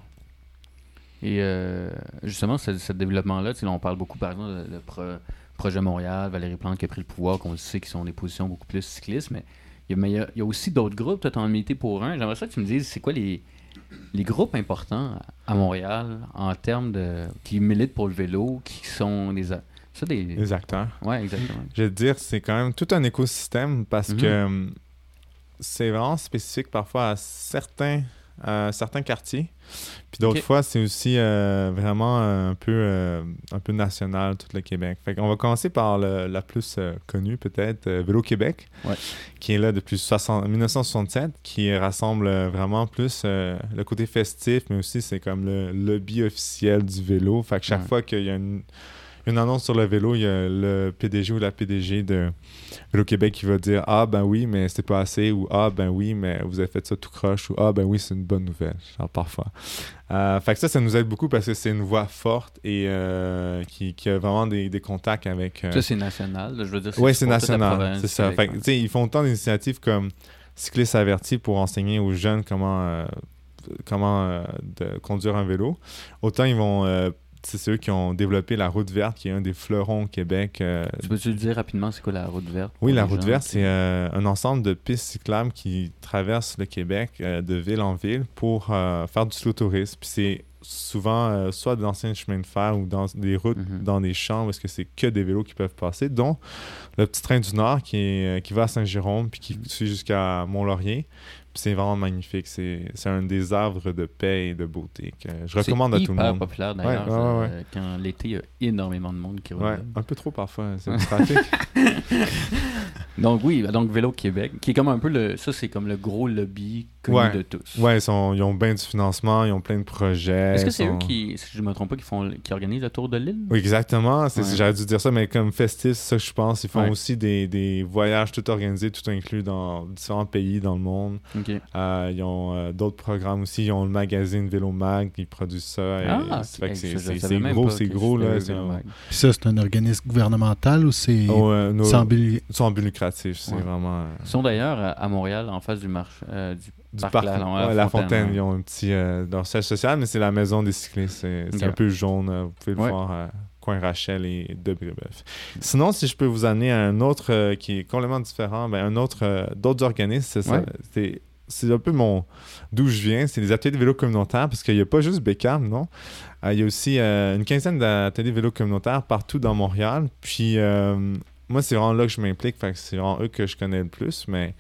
S1: Et euh, justement, ce, ce développement-là, on parle beaucoup, par exemple, de, de pro- Projet Montréal, Valérie Plante qui a pris le pouvoir, qu'on le sait, qui sont des positions beaucoup plus cyclistes, mais il y a, mais il y a- il y a aussi d'autres groupes. Toi, tu en milité pour un. J'aimerais ça que tu me dises, c'est quoi les, les groupes importants à Montréal en termes de. qui militent pour le vélo, qui sont des. Ça, des.
S3: Les acteurs.
S1: Ouais, exactement.
S3: Je te dire, c'est quand même tout un écosystème parce
S1: Mhm.
S3: que hum, c'est vraiment spécifique parfois à certains, à certains quartiers. Puis d'autres fois, c'est aussi euh, vraiment un peu, euh, un peu national, tout le Québec. Fait qu'on va commencer par le- la plus euh, connue, peut-être, Vélo Québec,
S1: Ouais.
S3: qui est là depuis 60 1967, qui rassemble vraiment plus le côté festif, mais aussi c'est comme le lobby officiel du vélo. Fait que chaque
S1: Ouais.
S3: fois qu'il y a une une annonce sur le vélo, il y a le PDG ou la PDG de Vélo Québec qui va dire Ah ben oui, mais c'était pas assez, ou Ah ben oui, mais vous avez fait ça tout croche, ou Ah ben oui, c'est une bonne nouvelle, genre parfois. Euh, fait que ça, ça nous aide beaucoup parce que c'est une voix forte et euh, qui, qui a vraiment des, des contacts avec. euh,
S1: Ça, c'est national. je veux dire,
S3: oui, c'est national. C'est ça. Fait que, ils font tant d'initiatives comme Cyclistes avertis pour enseigner aux jeunes comment, comment euh, de conduire un vélo. Autant ils vont. euh, c'est ceux qui ont développé la route verte, qui est un des fleurons au Québec. euh.
S1: Tu peux-tu le dire rapidement, c'est quoi la route verte?
S3: oui, la route
S1: gens
S3: verte, c'est euh, un ensemble de pistes cyclables qui traversent le Québec euh, de ville en ville pour faire du slow tourisme. Puis c'est souvent soit d'anciens chemins de fer ou dans des routes,
S1: Mhm.
S3: dans des champs où est-ce que c'est que des vélos qui peuvent passer, dont le petit train du Nord qui, est, qui va à Saint-Jérôme puis qui suit jusqu'à Mont-Laurier. C'est vraiment magnifique. C'est c'est un des arbres de paix et de beauté que je recommande à
S1: C'est
S3: tout le monde.
S1: populaire d'ailleurs.
S3: Ouais, ouais,
S1: ça,
S3: ouais.
S1: euh, Quand l'été, il y a énormément de monde qui roule.
S3: Ouais, un peu trop parfois, c'est <laughs> le trafic. <laughs>
S1: Donc oui, donc Vélo Québec, qui est comme un peu le. Ça, c'est comme le gros lobby connu de tous.
S3: ouais, ils, sont, ils ont bien du financement, ils ont plein de projets.
S1: Est-ce que c'est eux qui, si je ne me trompe pas, qui, font, qui organisent le tour de l'île?
S3: Oui, exactement. C'est. J'aurais dû dire ça, mais comme festif, c'est ça que je pense. Ils font aussi des, des voyages tout organisés, tout inclus dans différents pays dans le monde.
S1: Ok.
S3: Euh, ils ont euh, d'autres programmes aussi. Ils ont le magazine Vélo Mag, ils produisent ça.
S1: Ah,
S3: ça fait que
S1: ok,
S3: c'est, gros, c'est gros. Là, un-
S2: ça, c'est un organisme gouvernemental ou c'est
S3: Oh, euh, nos-
S2: sans but-
S3: sans but lucratif. C'est
S1: Ouais.
S3: vraiment. euh,
S1: Ils sont d'ailleurs à- Montréal, en face du marché. euh, du
S3: du
S1: parc
S3: parc,
S1: La,
S3: ouais,
S1: la
S3: la
S1: Fontaine,
S3: ils ont un petit euh, leur siège social, mais c'est la maison des cyclistes. C'est, un peu jaune. euh, Vous pouvez le
S1: Ouais.
S3: voir à coin Rachel et de Brébeuf. Sinon, si je peux vous amener à un autre euh, qui est complètement différent, ben, un autre euh, d'autres organismes, c'est ça.
S1: Ouais.
S3: C'est, un peu mon d'où je viens, c'est les ateliers de vélo communautaire, parce qu'il n'y a pas juste Beckham, non? Euh, il y a aussi euh, une quinzaine d'ateliers de vélo communautaire partout dans Montréal. Puis euh, moi, c'est vraiment là que je m'implique. C'est vraiment eux que je connais le plus. Mais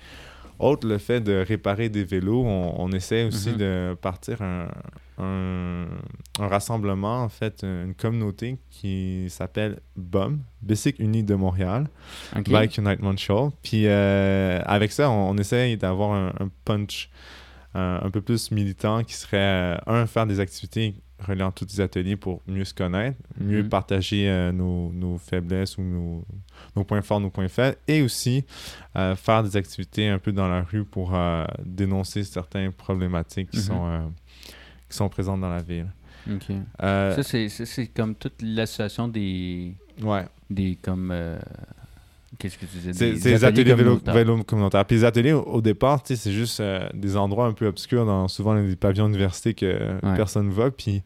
S3: autre le fait de réparer des vélos, on, on essaie aussi
S1: Mhm.
S3: de partir un, un, un rassemblement, en fait, une communauté qui s'appelle BUM, Bicycle Uni de Montréal,
S1: OK.
S3: Bike Unite Montreal. Puis euh, avec ça, on, on essaye d'avoir un, un punch un, un peu plus militant qui serait, euh, un, faire des activités reliant tous les ateliers pour mieux se connaître, mieux
S1: Mhm.
S3: partager euh, nos, nos faiblesses ou nos, nos points forts, nos points faibles, et aussi euh, faire des activités un peu dans la rue pour euh, dénoncer certaines problématiques qui,
S1: Mhm.
S3: sont, qui sont présentes dans la ville.
S1: OK. Ça, c'est, ça, c'est comme toute l'association des.
S3: ouais.
S1: des comme. Qu'est-ce que tu disais
S3: C'est
S1: Des
S3: ateliers vélo,
S1: communautaires.
S3: vélo communautaires. Puis les ateliers, au, au départ, c'est juste euh, des endroits un peu obscurs dans souvent les pavillons d'université que
S1: Ouais.
S3: personne ne va, puis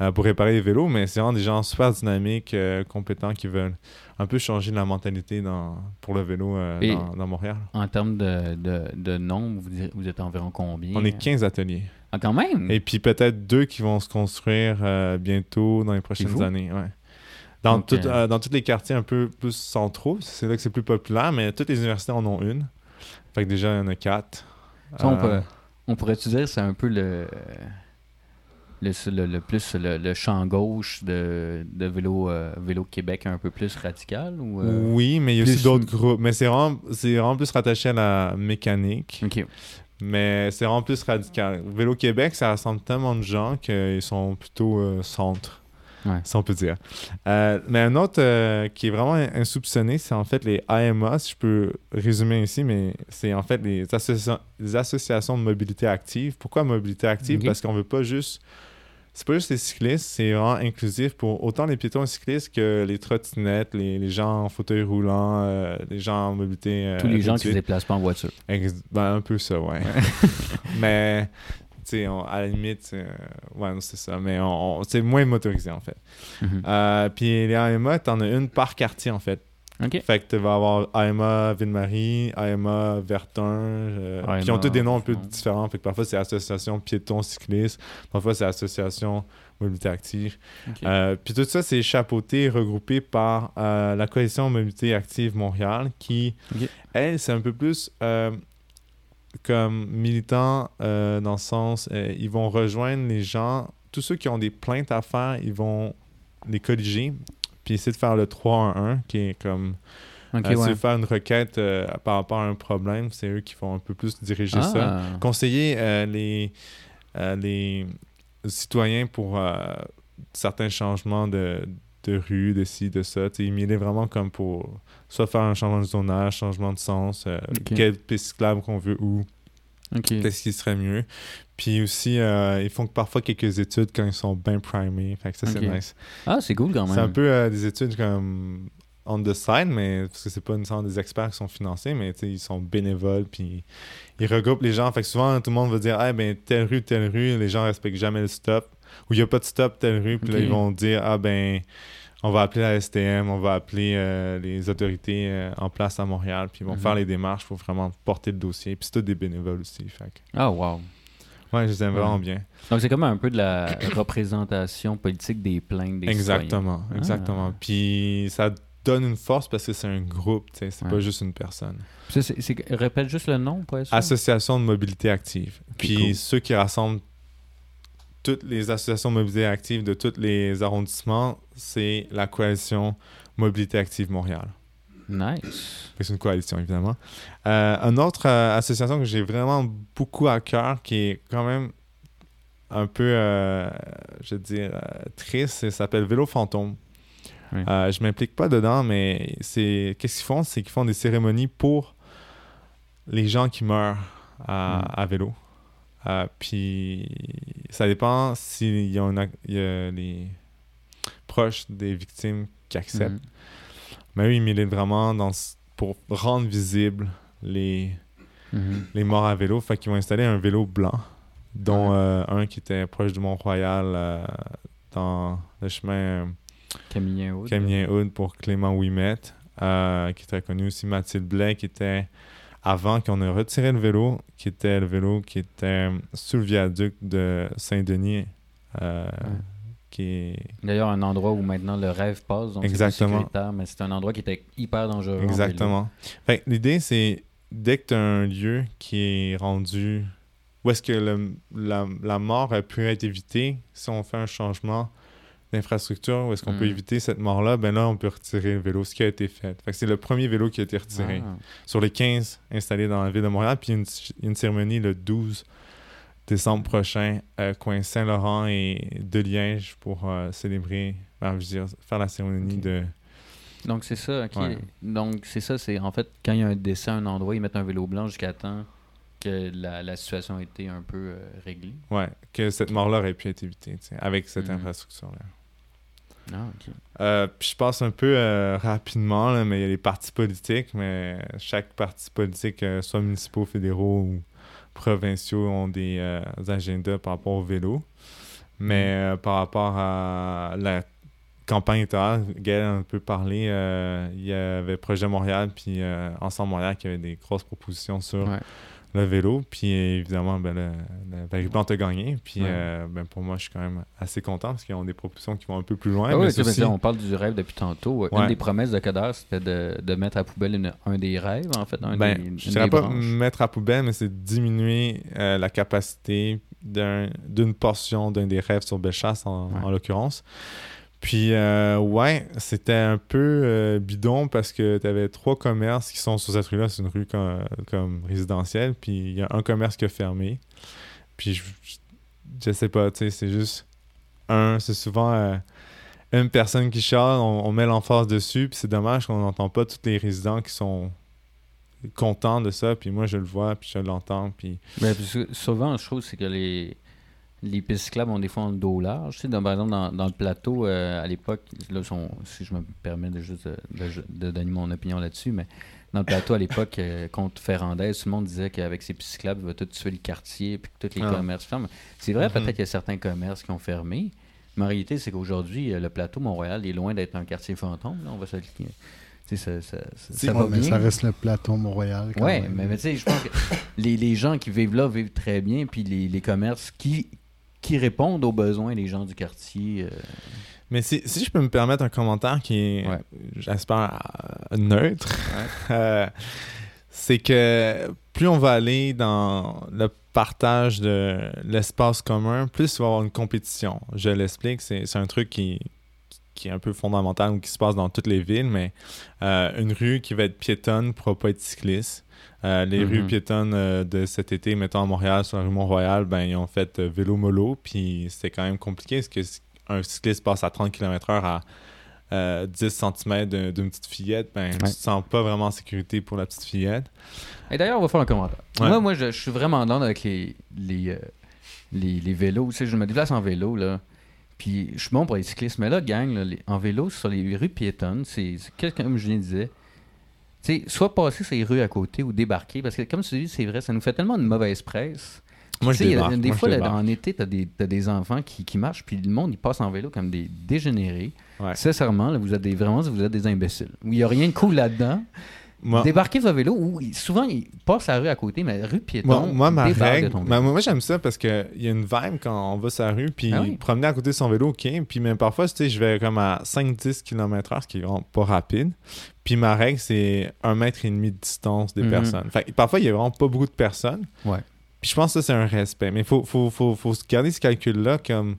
S3: euh, pour réparer les vélos, mais c'est vraiment des gens super dynamiques, euh, compétents, qui veulent un peu changer la mentalité dans, pour le vélo dans, dans Montréal.
S1: En termes de, de, de nombre, vous, êtes environ combien?
S3: On est 15 ateliers.
S1: Ah, quand même
S3: Et puis peut-être deux qui vont se construire bientôt dans les prochaines années. Ouais. Dans,
S1: Donc,
S3: tout-
S1: euh,
S3: dans tous les quartiers un peu plus centraux, c'est là que c'est plus populaire, mais toutes les universités en ont une. Fait que déjà, il y en a quatre.
S1: Ça, on,
S3: Euh,
S1: peut- on pourrait-tu dire c'est un peu le. Le, le, le plus le, le champ gauche de, de vélo, euh, vélo Québec un peu plus radical ou euh,
S3: Oui, mais il y a aussi d'autres groupes. Mais c'est vraiment, c'est vraiment plus rattaché à la mécanique.
S1: Ok.
S3: Mais c'est vraiment plus radical. Vélo Québec, ça rassemble tellement de gens qu'ils sont plutôt euh, centre,
S1: Ouais.
S3: si on peut dire. Euh, mais un autre euh, qui est vraiment insoupçonné, c'est en fait les AMA, si je peux résumer ici, mais c'est en fait les, associa- les associations de mobilité active. Pourquoi mobilité active? Parce qu'on veut pas juste... C'est pas juste les cyclistes, c'est vraiment inclusif pour autant les piétons et cyclistes que les trottinettes, les, les gens en fauteuil roulant, euh, les gens en mobilité...
S1: Tous les gens qui se
S3: réduite.
S1: déplacent pas en voiture.
S3: Ex- ben, un peu ça, ouais. <laughs> mais, tu sais, on- à la limite, euh, ouais, c'est ça. Mais on, on- c'est moins motorisé, en fait.
S1: Mhm.
S3: Euh, puis les AMA, t'en as une par quartier, en fait. Fait que tu vas avoir AMA Ville-Marie, AMA Vertin, euh,
S1: AMA,
S3: qui ont tous des noms un peu
S1: ouais.
S3: différents. Fait que parfois, c'est association piéton cycliste, parfois, c'est association mobilité active. Euh, puis tout ça, c'est chapeauté, regroupé par euh, la coalition Mobilité Active Montréal, qui, elle, c'est un peu plus euh, comme militant euh, dans le sens, euh, ils vont rejoindre les gens, tous ceux qui ont des plaintes à faire, ils vont les colliger, puis essayer de faire le 3-1-1, qui est comme,
S1: Ok,
S3: euh, si
S1: ouais.
S3: faire une requête euh, par rapport à un problème, c'est eux qui vont un peu plus diriger ça
S1: Ah.
S3: conseiller les, les citoyens pour certains changements de, de rue, de ci, de ça. Tu sais, Ils milaient vraiment comme pour soit faire un changement de zonage, changement de sens, euh,
S1: Ok.
S3: quelle piste cyclable qu'on veut où, qu'est-ce qui serait mieux. Puis aussi, euh, ils font parfois quelques études quand ils sont bien primés. Fait que ça, c'est nice.
S1: Ah, c'est cool quand même.
S3: C'est un peu euh, des études comme on the side, mais parce que c'est pas nécessairement des experts qui sont financés, mais ils sont bénévoles, puis ils regroupent les gens. Fait que souvent, tout le monde va dire, ah ben, telle rue, telle rue, les gens respectent jamais le stop. Ou il n'y a pas de stop, telle rue, puis là, ils vont dire, ah ben, on va appeler la STM, on va appeler euh, les autorités euh, en place à Montréal, puis ils vont
S1: Mhm.
S3: faire les démarches pour vraiment porter le dossier. Puis c'est tous des bénévoles aussi. Fait que,
S1: Ah, wow.
S3: ouais, je les aime
S1: Ouais.
S3: vraiment bien.
S1: Donc, c'est comme un peu de la <coughs> représentation politique des plaintes des
S3: Exactement,
S1: citoyens.
S3: exactement.
S1: Ah.
S3: Puis ça donne une force parce que c'est un groupe, tu sais, c'est
S1: Ouais.
S3: pas juste une personne.
S1: Ça, c'est- c'est- Répète juste le nom, pour être sûr.
S3: Association de mobilité active. Puis
S1: cool.
S3: ceux qui rassemblent toutes les associations mobilité active de tous les arrondissements, c'est la coalition Mobilité active Montréal.
S1: Nice.
S3: C'est une coalition, évidemment. Euh, une autre euh, association que j'ai vraiment beaucoup à cœur, qui est quand même un peu, euh, je veux dire, euh, triste, ça s'appelle Vélo Fantôme.
S1: Oui.
S3: Je m'implique pas dedans, mais c'est qu'est-ce qu'ils font? C'est qu'ils font des cérémonies pour les gens qui meurent à,
S1: Mm.
S3: à vélo. Euh, puis ça dépend s'il y, il y a les proches des victimes qui acceptent.
S1: Mhm.
S3: Mais eux, ils militent vraiment dans, pour rendre visible les,
S1: Mhm.
S3: les morts à vélo. Fait qu'ils vont installer un vélo blanc, dont euh, un qui était proche du Mont-Royal euh, dans le chemin
S1: Camillien Aude.
S3: Camillien Hood pour Clément Ouimet, qui est très connu aussi. Mathilde Blais, qui était avant qu'on ait retiré le vélo, qui était le vélo qui était sous le viaduc de Saint-Denis, euh, qui
S1: D'ailleurs, un endroit où maintenant le rêve passe, donc
S3: Exactement.
S1: mais c'est un endroit qui était hyper dangereux.
S3: Exactement. Fait l'idée, c'est dès que tu as un lieu qui est rendu. Où est-ce que le- la, la mort a pu être évitée si on fait un changement d'infrastructure, où est-ce qu'on peut
S1: Mm.
S3: éviter cette mort-là, ben là, on peut retirer le vélo, ce qui a été fait. C'est le premier vélo qui a été retiré.
S1: Ah.
S3: Sur les 15 installés dans la ville de Montréal, puis il y a une, une cérémonie le 12 décembre prochain, euh, coin Saint-Laurent et de Liège pour euh, célébrer, ben, je veux dire, faire la cérémonie de.
S1: Donc c'est ça.
S3: Ouais.
S1: Donc c'est ça, c'est en fait quand il y a un décès à un endroit, ils mettent un vélo blanc jusqu'à temps que la, la situation a été un peu euh, réglée.
S3: Ouais, que cette mort-là aurait pu être évitée, avec cette
S1: Mhm.
S3: infrastructure-là.
S1: Ah.
S3: Euh, puis je passe un peu euh, rapidement, là, mais il y a les partis politiques, mais chaque parti politique, euh, soit municipaux, fédéraux ou provinciaux, ont des agendas par rapport au vélo. Mais euh, par rapport à la campagne électorale, Gaël a un peu parlé, il y avait Projet Montréal puis Ensemble Montréal qui avait des grosses propositions sur
S1: Ouais.
S3: Le vélo. Puis évidemment, ben, le, le- Valérie Plante a gagné. Puis
S1: Ouais.
S3: euh, ben, pour moi, je suis quand même assez content parce qu'ils ont des propositions qui vont un peu plus loin.
S1: Ah
S3: mais
S1: oui, sais,
S3: aussi-
S1: on parle du rêve depuis tantôt. Une
S3: Ouais.
S1: des promesses de Coder, c'était de, de mettre à poubelle une- un des rêves, en fait. Un
S3: Ben,
S1: des,
S3: je
S1: une
S3: dirais pas
S1: branches.
S3: mettre à poubelle, mais c'est diminuer euh, la capacité d'un- d'une portion d'un des rêves sur Bellechasse, en,
S1: Ouais.
S3: en l'occurrence. Puis, euh, ouais, c'était un peu euh, bidon parce que tu avais trois commerces qui sont sur cette rue-là. C'est une rue comme, comme résidentielle. Puis, il y a un commerce qui a fermé. Puis, je, je, sais pas, tu sais, c'est juste un. C'est souvent euh, une personne qui charle, on, on met l'emphase dessus. Puis, c'est dommage qu'on n'entend pas tous les résidents qui sont contents de ça. Puis, moi, je le vois, puis je l'entends. Puis,
S1: Ben, parce que souvent, je trouve c'est que les, les pistes cyclables ont des fois le dos large. Tu sais, dans- par exemple, dans, dans le plateau, euh, à l'époque, si je me permets de juste de, donner mon opinion là-dessus, mais dans le plateau, à l'époque, euh, contre Ferrandaise, tout le monde disait qu'avec ces pistes cyclables, il va tout tuer le quartier, puis que tous les
S3: Ah.
S1: commerces ferment. C'est vrai,
S3: Mhm.
S1: peut-être qu'il y a certains commerces qui ont fermé, mais en réalité, c'est qu'aujourd'hui, euh, le plateau Montréal est loin d'être un quartier fantôme. Là, on va se ça, ça, ça, ça
S2: Ouais,
S1: va
S2: mais
S1: bien.
S2: ça reste le plateau Montréal. même.
S1: mais, mais tu sais, je pense que les, les gens qui vivent là vivent très bien, puis les, les commerces qui, qui répondent aux besoins des gens du quartier. euh,
S3: Mais si, si je peux me permettre un commentaire qui est,
S1: Ouais.
S3: j'espère, euh, neutre, <laughs> euh, c'est que plus on va aller dans le partage de l'espace commun, plus il va y avoir une compétition. Je l'explique, c'est c'est un truc qui, qui est un peu fondamental ou qui se passe dans toutes les villes, mais euh, une rue qui va être piétonne ne pourra pas être cycliste. Euh, les
S1: Mhm.
S3: rues piétonnes euh, de cet été, mettons à Montréal, sur la rue Mont-Royal, ben, ils ont fait euh, vélo-mollo, puis c'était quand même compliqué parce que un cycliste passe à 30 km/h à euh, 10 cm d'une petite fillette, ben, tu
S1: Ouais.
S3: te sens pas vraiment en sécurité pour la petite fillette.
S1: Et d'ailleurs, on va faire un commentaire.
S3: Ouais.
S1: Moi, moi je, je suis vraiment dans avec les, les, euh, les, les vélos. Tu sais, je me déplace en vélo, là. Puis je suis bon pour les cyclistes. Mais là, gang, là, les- en vélo, sur les rues piétonnes, c'est comme Julien disait, tu soit passer les rues à côté ou débarquer. Parce que, comme tu dis, c'est vrai, ça nous fait tellement de mauvaise presse.
S3: Moi,
S1: Tu
S3: je
S1: y a-
S3: débarque.
S1: Des
S3: Moi, je
S1: fois, là,
S3: débarque.
S1: en été, t'as des, t'as des enfants qui, qui marchent, puis le monde, il passe en vélo comme des dégénérés.
S3: Ouais.
S1: Sincèrement, là, vous êtes des, vraiment, vous êtes des imbéciles. Il n'y a rien de cool là-dedans.
S3: Moi,
S1: Débarquer votre vélo, ou il- souvent, il passe la rue à côté, mais la rue piéton,
S3: Moi, moi, ma
S1: débarque de
S3: règle,
S1: ton
S3: moi, j'aime ça parce qu'il y a une vibe quand on va sur la rue, puis
S1: Ah oui.
S3: promener à côté de son vélo, ok. Puis même parfois, tu sais, je vais comme à 5-10 km/h, ce qui est vraiment pas rapide. Puis ma règle, c'est un mètre et demi de distance des
S1: Mhm.
S3: personnes. Fait que parfois, il y a vraiment pas beaucoup de personnes.
S1: Ouais.
S3: Puis je pense que ça, c'est un respect. Mais il faut, faut, faut, faut se garder ce calcul-là comme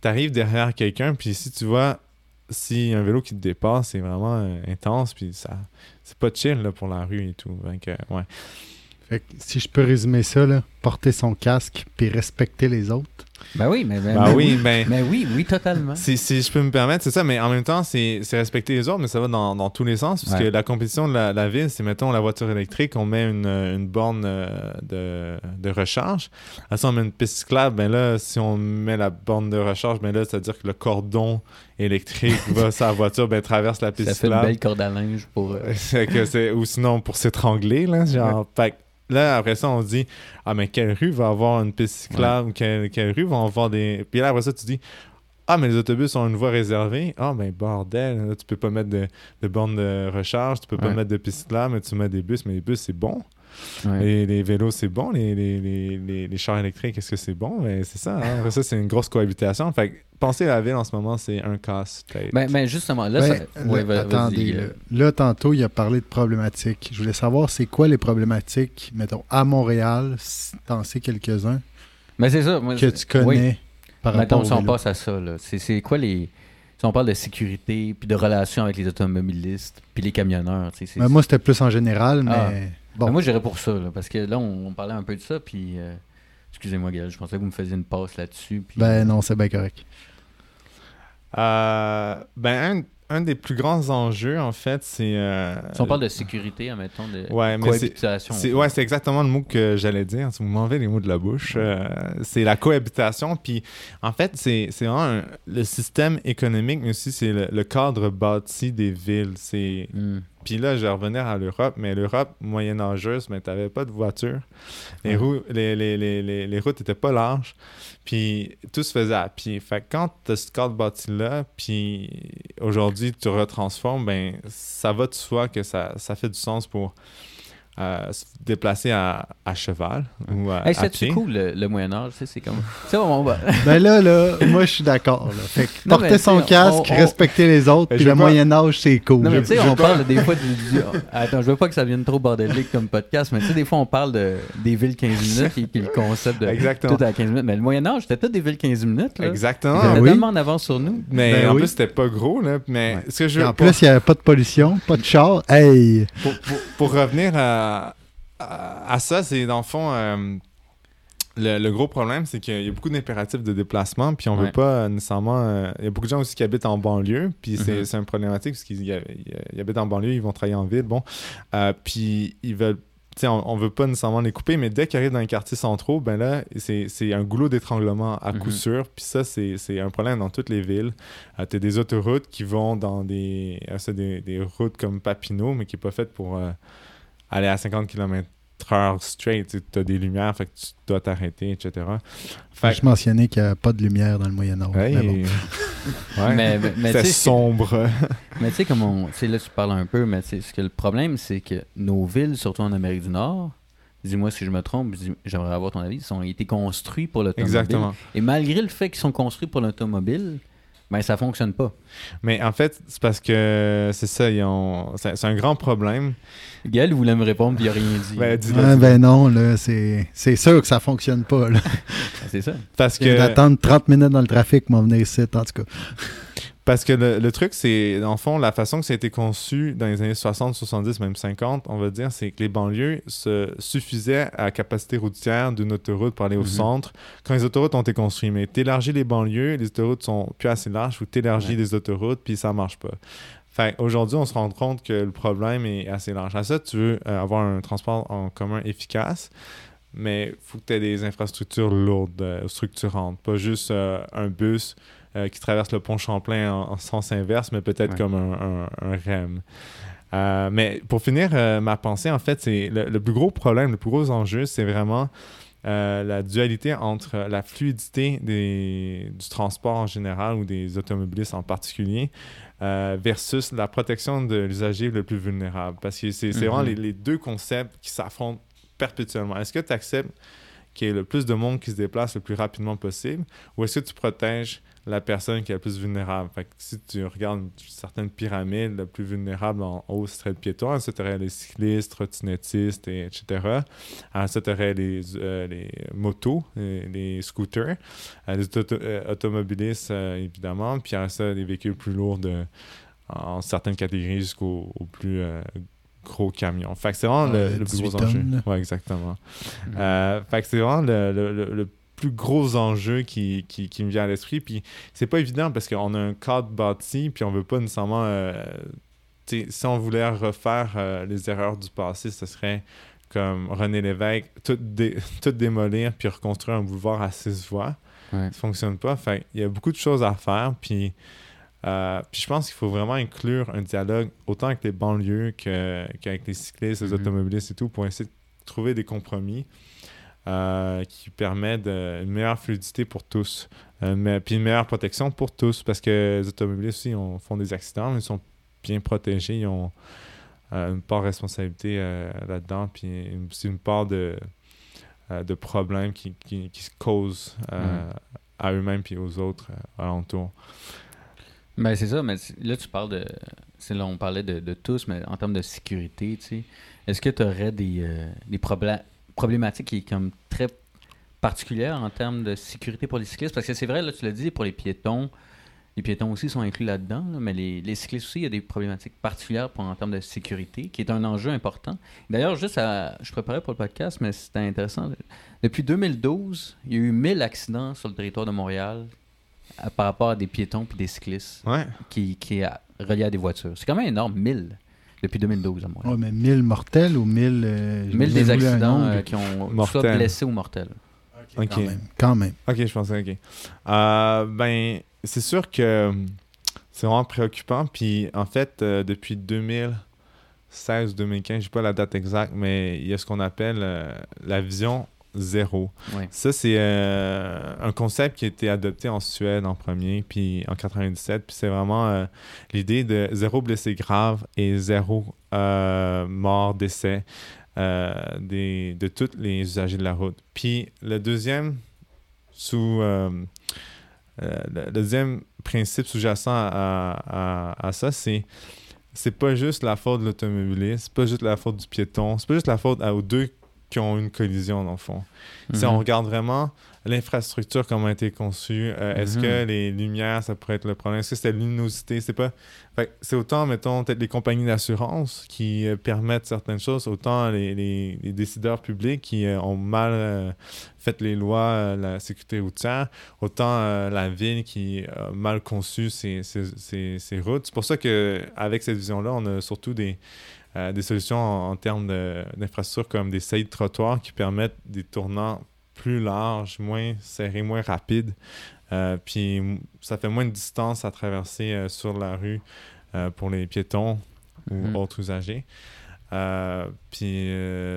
S3: t'arrives derrière quelqu'un, puis si tu vois si un vélo qui te dépasse, c'est vraiment euh, intense, puis ça c'est pas chill là, pour la rue et tout. Fait que, ouais.
S2: Fait que si je peux résumer ça, là, porter son casque puis respecter les autres.
S1: Ben oui, mais,
S3: Ben
S1: mais
S3: oui, ben...
S1: Mais oui, oui, totalement.
S3: Si, si je peux me permettre, c'est ça, mais en même temps, c'est respecter les autres, mais ça va dans, dans tous les sens, parce
S1: Ouais.
S3: que la compétition de la, la ville, c'est, mettons, la voiture électrique, on met une, une borne euh, de, de recharge. À ça, on met une piste cyclable, ben là, si on met la borne de recharge, ben là, c'est-à-dire que le cordon électrique <laughs> va la voiture, ben traverse la piste
S1: Ça fait une
S3: cyclable.
S1: belle corde à linge pour... euh, <laughs>
S3: que ou sinon pour s'étrangler, là, genre, fait que là, après ça, on se dit, ah, mais quelle rue va avoir une piste cyclable, quelle, quelle rue va avoir des... Puis là, après ça, tu dis, ah, mais les autobus ont une voie réservée? Ah, ben bordel, là, tu peux pas mettre de, de borne de recharge, tu peux pas mettre de piste cyclable, mais tu mets des bus, mais les bus, c'est bon.
S1: Ouais.
S3: Les, les vélos, c'est bon. Les, les, les, les, les chars électriques, est-ce que c'est bon? Mais c'est ça. hein. Après ça, c'est une grosse cohabitation. Fait que penser à la ville en ce moment, c'est un casse-tête.
S1: Ben, ben, justement, là,
S2: Ben,
S1: ça... ouais,
S2: attendez, là.
S1: euh,
S2: Là, tantôt, il a parlé de problématiques. Je voulais savoir, c'est quoi les problématiques, mettons, à Montréal, si t'en sais quelques-uns,
S1: Ben, c'est ça. moi,
S2: que tu connais par
S1: Mettons,
S2: rapport
S1: si on passe à ça, c'est, quoi les. Si on parle de sécurité, puis de relations avec les automobilistes, puis les camionneurs, tu sais, c'est.
S2: Ben, moi, c'était plus en général, mais
S1: Ah.
S2: Bon.
S1: Ben, moi, j'irais pour ça, là, parce que là, on, on parlait un peu de ça, puis. euh, Excusez-moi, Gaël, je pensais que vous me faisiez une passe là-dessus. Puis,
S2: ben non, c'est bien correct.
S3: Euh, ben, un, un des plus grands enjeux, en fait, c'est. euh,
S1: Si on parle de sécurité, admettons, de
S3: Ouais, mais c'est-
S1: cohabitation.
S3: C'est, ouais, c'est exactement le mot que j'allais dire. Vous m'enlevez les mots de la bouche. Euh, c'est la cohabitation. Puis, en fait, c'est, c'est vraiment un- le système économique, mais aussi c'est le, le cadre bâti des villes. C'est...
S1: Hmm.
S3: Puis là, je vais revenir à l'Europe, mais l'Europe moyenâgeuse, mais tu n'avais pas de voiture. Les, roues, les, les, les, les, les routes n'étaient pas larges. Puis tout se faisait à pied. Fait que quand tu as ce cadre bâti-là, puis aujourd'hui tu retransformes, ben ça va de soi que ça, ça fait du sens pour euh, se déplacer à, à cheval ou à,
S1: Hey,
S3: à
S1: c'est
S3: pied.
S1: cool, le, tu sais, c'est comme. <laughs> C'est bon, on va. <laughs>
S2: Ben là, là, moi, je suis d'accord. là. Fait que <laughs>
S1: Non,
S2: porter son casque,
S1: on- on-
S2: respecter les autres, puis le
S3: veux pas-
S2: Moyen-Âge, c'est cool.
S1: Non, mais tu sais,
S3: je
S1: on
S3: pas-
S1: parle des fois du, du- Attends, je veux pas que ça vienne trop bordélique comme podcast, mais tu sais, des fois, on parle de, des villes 15 minutes et puis le concept de
S3: Exactement.
S1: tout à 15 minutes. Mais le Moyen-Âge, c'était tout des villes 15 minutes. Là.
S3: Exactement.
S1: Ils étaient
S2: Ben oui.
S1: tellement en avance sur nous.
S3: Mais
S2: Ben
S3: en
S2: oui.
S3: plus, c'était pas gros. Là, mais
S2: Ouais.
S3: ce que je veux
S2: en plus, il n'y avait pas de pollution, pas de char. Hey!
S3: pour, pour- pour revenir à, à, à ça, c'est dans le fond. euh, le, le gros problème, c'est qu'il y a beaucoup d'impératifs de déplacement, puis on
S1: Ouais.
S3: veut pas nécessairement. euh, il y a beaucoup de gens aussi qui habitent en banlieue, puis c'est
S1: Mhm.
S3: c'est un problématique parce qu'ils habitent en banlieue, ils vont travailler en ville, bon. Euh, puis ils veulent. on, on veut pas nécessairement les couper, mais dès qu'ils arrivent dans les quartiers centraux, ben là, c'est un goulot d'étranglement à coup
S1: Mhm.
S3: sûr. Puis ça, c'est un problème dans toutes les villes. tu as des autoroutes qui vont dans des, euh, des, des routes comme Papineau, mais qui n'est pas faite pour euh, aller à 50 km heure straight. Tu as des lumières, fait que tu dois t'arrêter, etc. Fait
S2: Je mentionnais qu'il n'y avait pas de lumière dans le.
S3: Ouais,
S2: mais bon. <laughs>
S3: ouais.
S1: Mais, mais, mais tu
S3: c'est
S1: sais,
S3: sombre. <laughs>
S1: Mais tu sais, comme on. Tu sais, là, tu parles un peu, mais ce que le problème, c'est que nos villes, surtout en Amérique du Nord, dis-moi si je me trompe, j'aimerais avoir ton avis, ils ont été construits pour l'automobile.
S3: Exactement.
S1: Et malgré le fait qu'ils sont construits pour l'automobile, ben ça fonctionne pas.
S3: Mais en fait, c'est parce que c'est ça, ils ont... c'est c'est un grand problème.
S1: Gaël voulait me répondre, puis il a rien dit.
S3: Ben, dis-le,
S2: Ah,
S3: dis-le.
S2: ben non, là, c'est c'est sûr que ça fonctionne pas. Là.
S1: c'est ça.
S3: Parce
S2: Que... D'attendre 30 minutes dans le trafic pour m'en venir ici, en tout cas.
S3: Parce que le, le truc, c'est, dans le fond, la façon que ça a été conçu dans les années 60, 70, même 50, on va dire, c'est que les banlieues se suffisaient à la capacité routière d'une autoroute pour aller au
S1: Mhm.
S3: centre quand les autoroutes ont été construites. Mais t'élargis les banlieues, les autoroutes sont plus assez larges, ou t'élargis
S1: Ouais.
S3: les autoroutes, puis ça marche pas. Fait aujourd'hui, on se rend compte que le problème est assez large. À ça, tu veux euh, avoir un transport en commun efficace, mais il faut que tu aies des infrastructures lourdes, euh, structurantes, pas juste euh, un bus euh, qui traverse le pont Champlain en, en sens inverse, mais peut-être
S1: Ouais.
S3: comme un, un- un REM. Euh, mais pour finir euh, ma pensée, en fait, c'est le, le plus gros problème, le plus gros enjeu, c'est vraiment euh, la dualité entre la fluidité des, du transport en général ou des automobilistes en particulier versus la protection de l'usager le plus vulnérable. Parce que c'est vraiment les, les deux concepts qui s'affrontent perpétuellement. Est-ce que tu acceptes qu'il y ait le plus de monde qui se déplace le plus rapidement possible ou est-ce que tu protèges la personne qui est la plus vulnérable? Fait que si tu regardes certaines pyramides, la plus vulnérable en haut, ce serait le piéton. Ensuite, tu aurais les cyclistes, trottinettistes, et, etc. Ensuite, tu aurais les, euh, les motos, les, les scooters, euh, les auto- euh, automobilistes, euh, évidemment. Puis après ça, les véhicules plus lourds de, en certaines catégories jusqu'aux aux plus euh, gros camions. Fait que c'est vraiment
S2: Ouais,
S3: le, le plus
S2: 18
S3: gros enjeu. Ouais, exactement. Euh, fait que c'est vraiment le plus gros enjeu qui, qui, qui me vient à l'esprit. Puis c'est pas évident parce qu'on a un cadre bâti, puis on veut pas nécessairement. euh, si on voulait refaire euh, les erreurs du passé, ce serait comme René Lévesque, tout, dé- <laughs> tout démolir puis reconstruire un boulevard à six voies.
S1: Ouais.
S3: Ça fonctionne pas. Fait il y a beaucoup de choses à faire. Puis, euh, puis je pense qu'il faut vraiment inclure un dialogue autant avec les banlieues qu'avec les cyclistes, les
S1: Mhm.
S3: automobilistes et tout pour essayer de trouver des compromis euh, qui permettent de- une meilleure fluidité pour tous. Euh, mais, puis une meilleure protection pour tous parce que les automobilistes aussi on- font des accidents, mais ils sont bien protégés. Ils ont, euh, une part de responsabilité là-dedans, puis c'est une part de, de problèmes qui, qui, qui se causent
S1: Mm.
S3: à eux-mêmes puis aux autres alentours.
S1: Ben, c'est ça, mais là, tu parles de. Là, on parlait de, de tous, mais en termes de sécurité, tu sais, est-ce que tu aurais des, euh, des problématiques qui est comme très particulières en termes de sécurité pour les cyclistes? Parce que c'est vrai, là, tu l'as dit, pour les piétons, les piétons aussi sont inclus là-dedans, là, mais les, les cyclistes aussi, il y a des problématiques particulières pour, en termes de sécurité, qui est un enjeu important. D'ailleurs, juste à. Je préparais pour le podcast, mais c'était intéressant. Depuis 2012, il y a eu 1000 accidents sur le territoire de Montréal à- par rapport à des piétons puis des cyclistes
S3: Ouais.
S1: qui, qui est relié à des voitures. C'est quand même énorme, 1000 depuis 2012 à Montréal.
S2: Ouais, mais 1000 mortels ou 1000. euh,
S1: 1000 des accidents euh, qui ont soit
S3: Mortels.
S1: blessés ou mortels.
S3: Ok.
S2: Quand même. Quand même.
S3: Ok, je pensais, ok. Euh, ben, c'est sûr que euh, c'est vraiment préoccupant. Puis, en fait, euh, depuis 2016 ou 2015, je sais pas la date exacte, mais il y a ce qu'on appelle euh, la vision zéro.
S1: Ouais.
S3: Ça, c'est euh, un concept qui a été adopté en Suède en premier, puis en 97. Puis c'est vraiment euh, l'idée de zéro blessé grave et zéro euh, mort, décès des, de tous les usagers de la route. Puis le deuxième sous le deuxième principe sous-jacent à, à- à ça, c'est c'est pas juste la faute de l'automobiliste, c'est pas juste la faute du piéton, c'est pas juste la faute aux deux qui ont une collision dans le fond. Si on
S1: Mhm.
S3: regarde vraiment l'infrastructure, comment a été conçue, euh, est-ce
S1: Mhm.
S3: que les lumières, ça pourrait être le problème? Est-ce que c'était la luminosité? C'est pas. Fait que c'est autant, mettons, peut-être les compagnies d'assurance qui euh, permettent certaines choses, autant les, les- les décideurs publics qui euh, ont mal fait les lois, la sécurité routière, autant la ville qui a mal conçu ses, ses- ses- ses routes. C'est pour ça qu'avec cette vision-là, on a surtout des, euh, des solutions en, en termes de- d'infrastructures comme des saillies de trottoir qui permettent des tournants plus larges, moins serrés, moins rapides. Euh, puis ça fait moins de distance à traverser euh, sur la rue pour les piétons ou
S1: Mhm.
S3: autres usagers. Puis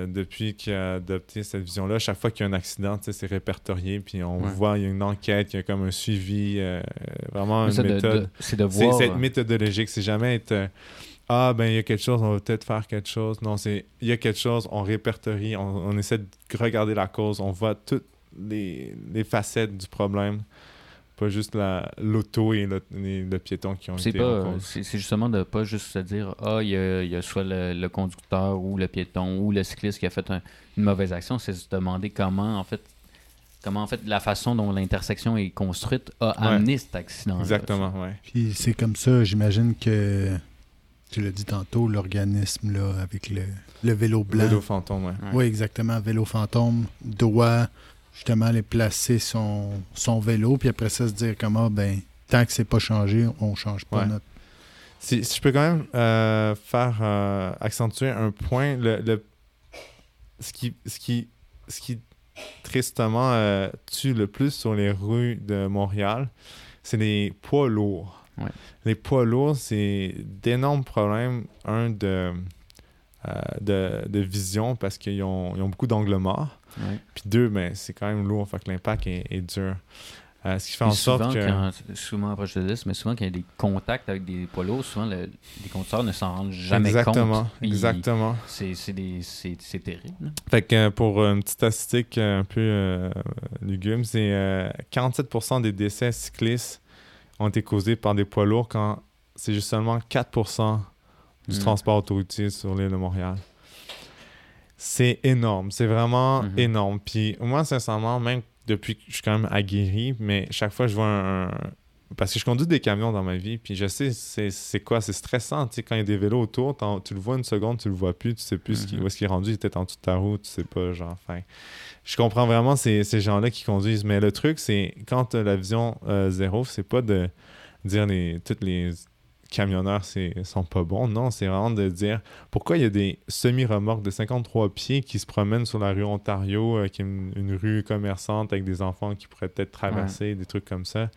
S3: depuis qu'il a adopté cette vision-là, chaque fois qu'il y a un accident, c'est répertorié, puis on
S1: Ouais.
S3: voit, il y a une enquête, il y a comme un suivi, vraiment
S1: Mais
S3: une
S1: de-
S3: méthode.
S1: de- C'est de
S3: C'est
S1: voir.
S3: c'est être méthodologique, c'est jamais être ah ben il y a quelque chose, on va peut-être faire quelque chose. Non, c'est il y a quelque chose, on répertorie, on, on essaie de regarder la cause, on voit toutes les, les facettes du problème, pas juste la l'auto et le, les- le piéton qui ont été
S1: pas, c'est justement de pas juste se dire ah il y a, il y a soit le, le conducteur ou le piéton ou le cycliste qui a fait un- une mauvaise action, c'est se demander comment en fait comment en fait la façon dont l'intersection est construite a
S3: Ouais.
S1: amené cet accident.
S3: Exactement, ouais.
S2: Puis c'est comme ça, j'imagine que, tu l'as dit tantôt, l'organisme là, avec le, le vélo blanc.
S3: Vélo fantôme, ouais.
S2: Oui, exactement. Vélo fantôme doit justement aller placer son, son vélo, puis après ça se dire comment, ben, tant que c'est pas changé, on change pas
S3: Ouais.
S2: notre.
S3: Si, si je peux quand même euh, faire euh, accentuer un point, le, le- ce, qui, ce, qui, ce qui tristement euh, tue le plus sur les rues de Montréal, c'est les poids lourds.
S1: Ouais.
S3: Les poids lourds, c'est d'énormes problèmes. Un, de, euh, de, de vision parce qu'ils ont, ils ont beaucoup d'angles morts.
S1: Ouais.
S3: Puis deux, ben, c'est quand même lourd, fait que l'impact est, est dur. Euh, ce qui fait en sorte que...
S1: quand, souvent, après, je te dis, mais souvent, quand il y a des contacts avec des poids lourds, souvent, le- les conducteurs ne s'en rendent jamais
S3: exactement,
S1: compte. Puis
S3: exactement.
S1: C'est terrible.
S3: Fait que euh, pour une petite statistique un peu euh, lugubre, c'est euh, 47% des décès cyclistes ont été causés par des poids lourds quand c'est juste seulement 4% du
S1: Mm.
S3: transport autoroutier sur l'île de Montréal. C'est énorme, c'est vraiment
S1: Mhm.
S3: énorme. Puis moi, sincèrement, même depuis que je suis quand même aguerri, mais chaque fois que je vois un... Parce que je conduis des camions dans ma vie, puis je sais c'est quoi, c'est stressant, tu sais, quand il y a des vélos autour, tu le vois une seconde, tu le vois plus, tu sais plus ce qui-
S1: Mhm.
S3: où est-ce qu'il est rendu, il était en dessous de ta route, tu sais pas, genre, enfin... Je comprends vraiment ces, ces gens-là qui conduisent, mais le truc, c'est quand la vision euh, zéro, c'est pas de dire les, tous les camionneurs c'est, sont pas bons. Non, c'est vraiment de dire pourquoi il y a des semi-remorques de 53 pieds qui se promènent sur la rue Ontario, euh, qui est une, une rue commerçante avec des enfants qui pourraient peut-être traverser, des trucs comme ça.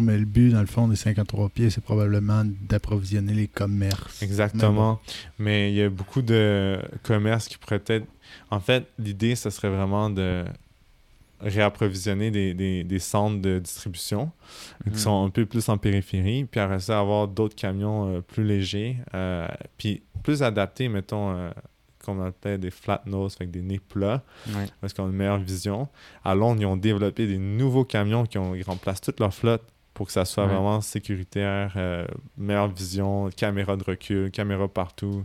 S2: Mais le but, dans le fond, des 53 pieds, c'est probablement d'approvisionner les commerces.
S3: Exactement. Mais il y a beaucoup de commerces qui pourraient être. En fait, l'idée, ce serait vraiment de réapprovisionner des, des, des centres de distribution qui
S1: Mhm.
S3: sont un peu plus en périphérie, puis après ça, avoir d'autres camions euh, plus légers, euh, puis plus adaptés, mettons, euh, qu'on appelle des flat nose, avec des nez plats,
S1: Ouais.
S3: parce qu'on a une meilleure vision. À Londres, ils ont développé des nouveaux camions qui ont, ils remplacent toute leur flotte pour que ça soit
S1: Ouais.
S3: vraiment sécuritaire, euh, meilleure vision, caméra de recul, caméra partout.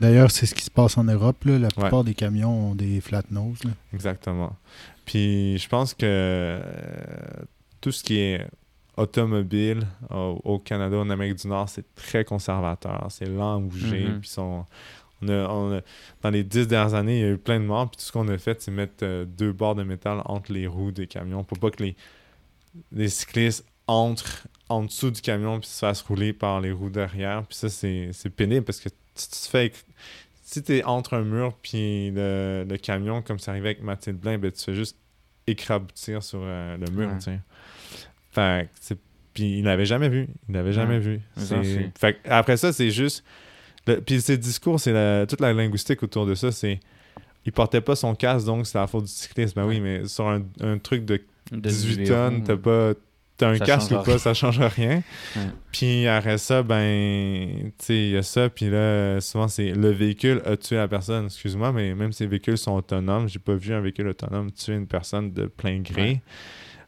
S2: D'ailleurs, c'est ce qui se passe en Europe. Là. La plupart des camions ont des flat nose. là.
S3: Exactement. Puis je pense que euh, tout ce qui est automobile au, au Canada, en Amérique du Nord, c'est très conservateur. C'est lent à bouger.
S1: Mhm.
S3: Puis sont- on a- on a- dans les dix dernières années, il y a eu plein de morts. Puis tout ce qu'on a fait, c'est mettre euh, deux barres de métal entre les roues des camions pour pas que les, les cyclistes entrent en dessous du camion puis se fassent rouler par les roues derrière. Puis ça, c'est pénible parce que tu tu te fais si tu es entre un mur puis le, le camion, comme ça arrivait avec Mathilde Blain, ben, tu fais juste écraboutir sur euh, le mur.
S1: Ouais.
S3: tu sais. Fait que Puis il l'avait jamais vu. Il l'avait jamais
S1: Ouais.
S3: vu. Fait que après ça, c'est juste. le- Puis ses discours, c'est la- toute la linguistique autour de ça. C'est. Il portait pas son casque, donc c'est la faute du cycliste. Ben oui, mais sur un, un truc de
S1: De
S3: 18
S1: vélo,
S3: tonnes, t'as pas. T'as un
S1: Ça
S3: casque ou pas, ça change rien. Puis après ça, ben, tu sais, il y a ça. Puis là, souvent, c'est le véhicule a tué la personne. Excuse-moi, mais même si les véhicules sont autonomes, j'ai pas vu un véhicule autonome tuer une personne de plein gré.
S1: Ouais.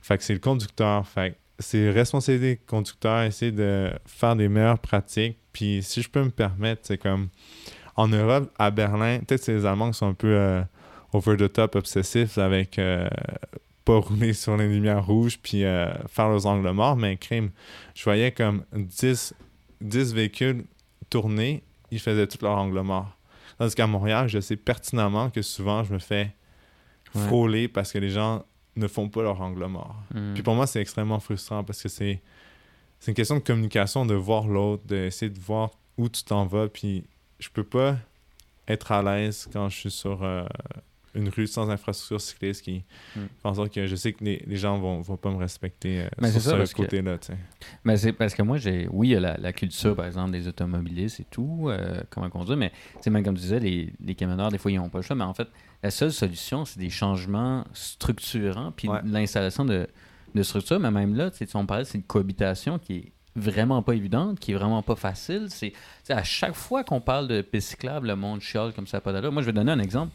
S3: Fait que c'est le conducteur. Fait que c'est responsabilité du conducteur, essayer de faire des meilleures pratiques. Puis si je peux me permettre, c'est comme en Europe, à Berlin, peut-être c'est les Allemands qui sont un peu euh, over the top obsessifs avec euh, pas rouler sur les lumières rouges puis euh, faire leurs angles morts, mais crime, je voyais comme 10, 10 véhicules tourner, ils faisaient tout leur angle mort. Tandis qu'à Montréal, je sais pertinemment que souvent je me fais
S1: Ouais.
S3: frôler parce que les gens ne font pas leur angle mort.
S1: Mhm.
S3: Puis pour moi, c'est extrêmement frustrant parce que c'est c'est une question de communication, de voir l'autre, d'essayer de voir où tu t'en vas. Puis je peux pas être à l'aise quand je suis sur euh, une rue sans infrastructure cycliste qui
S1: Mm.
S3: fait en sorte que je sais que les, les gens vont, vont pas me respecter euh,
S1: Mais
S3: sur ce
S1: que-
S3: côté-là.
S1: Mais c'est parce que moi, j'ai. Oui, il y a la, la culture, par exemple, des automobilistes et tout, euh, comment conduire, mais c'est même comme tu disais, les, les camionneurs, des fois, ils n'ont pas le choix. Mais en fait, la seule solution, c'est des changements structurants, puis
S3: Ouais.
S1: l'installation de, de structures. Mais même là, tu on parlait, c'est une cohabitation qui est vraiment pas évidente, qui est vraiment pas facile. C'est à chaque fois qu'on parle de piste cyclable, le monde chiale comme ça, pas d'allure. Moi, je vais donner un exemple.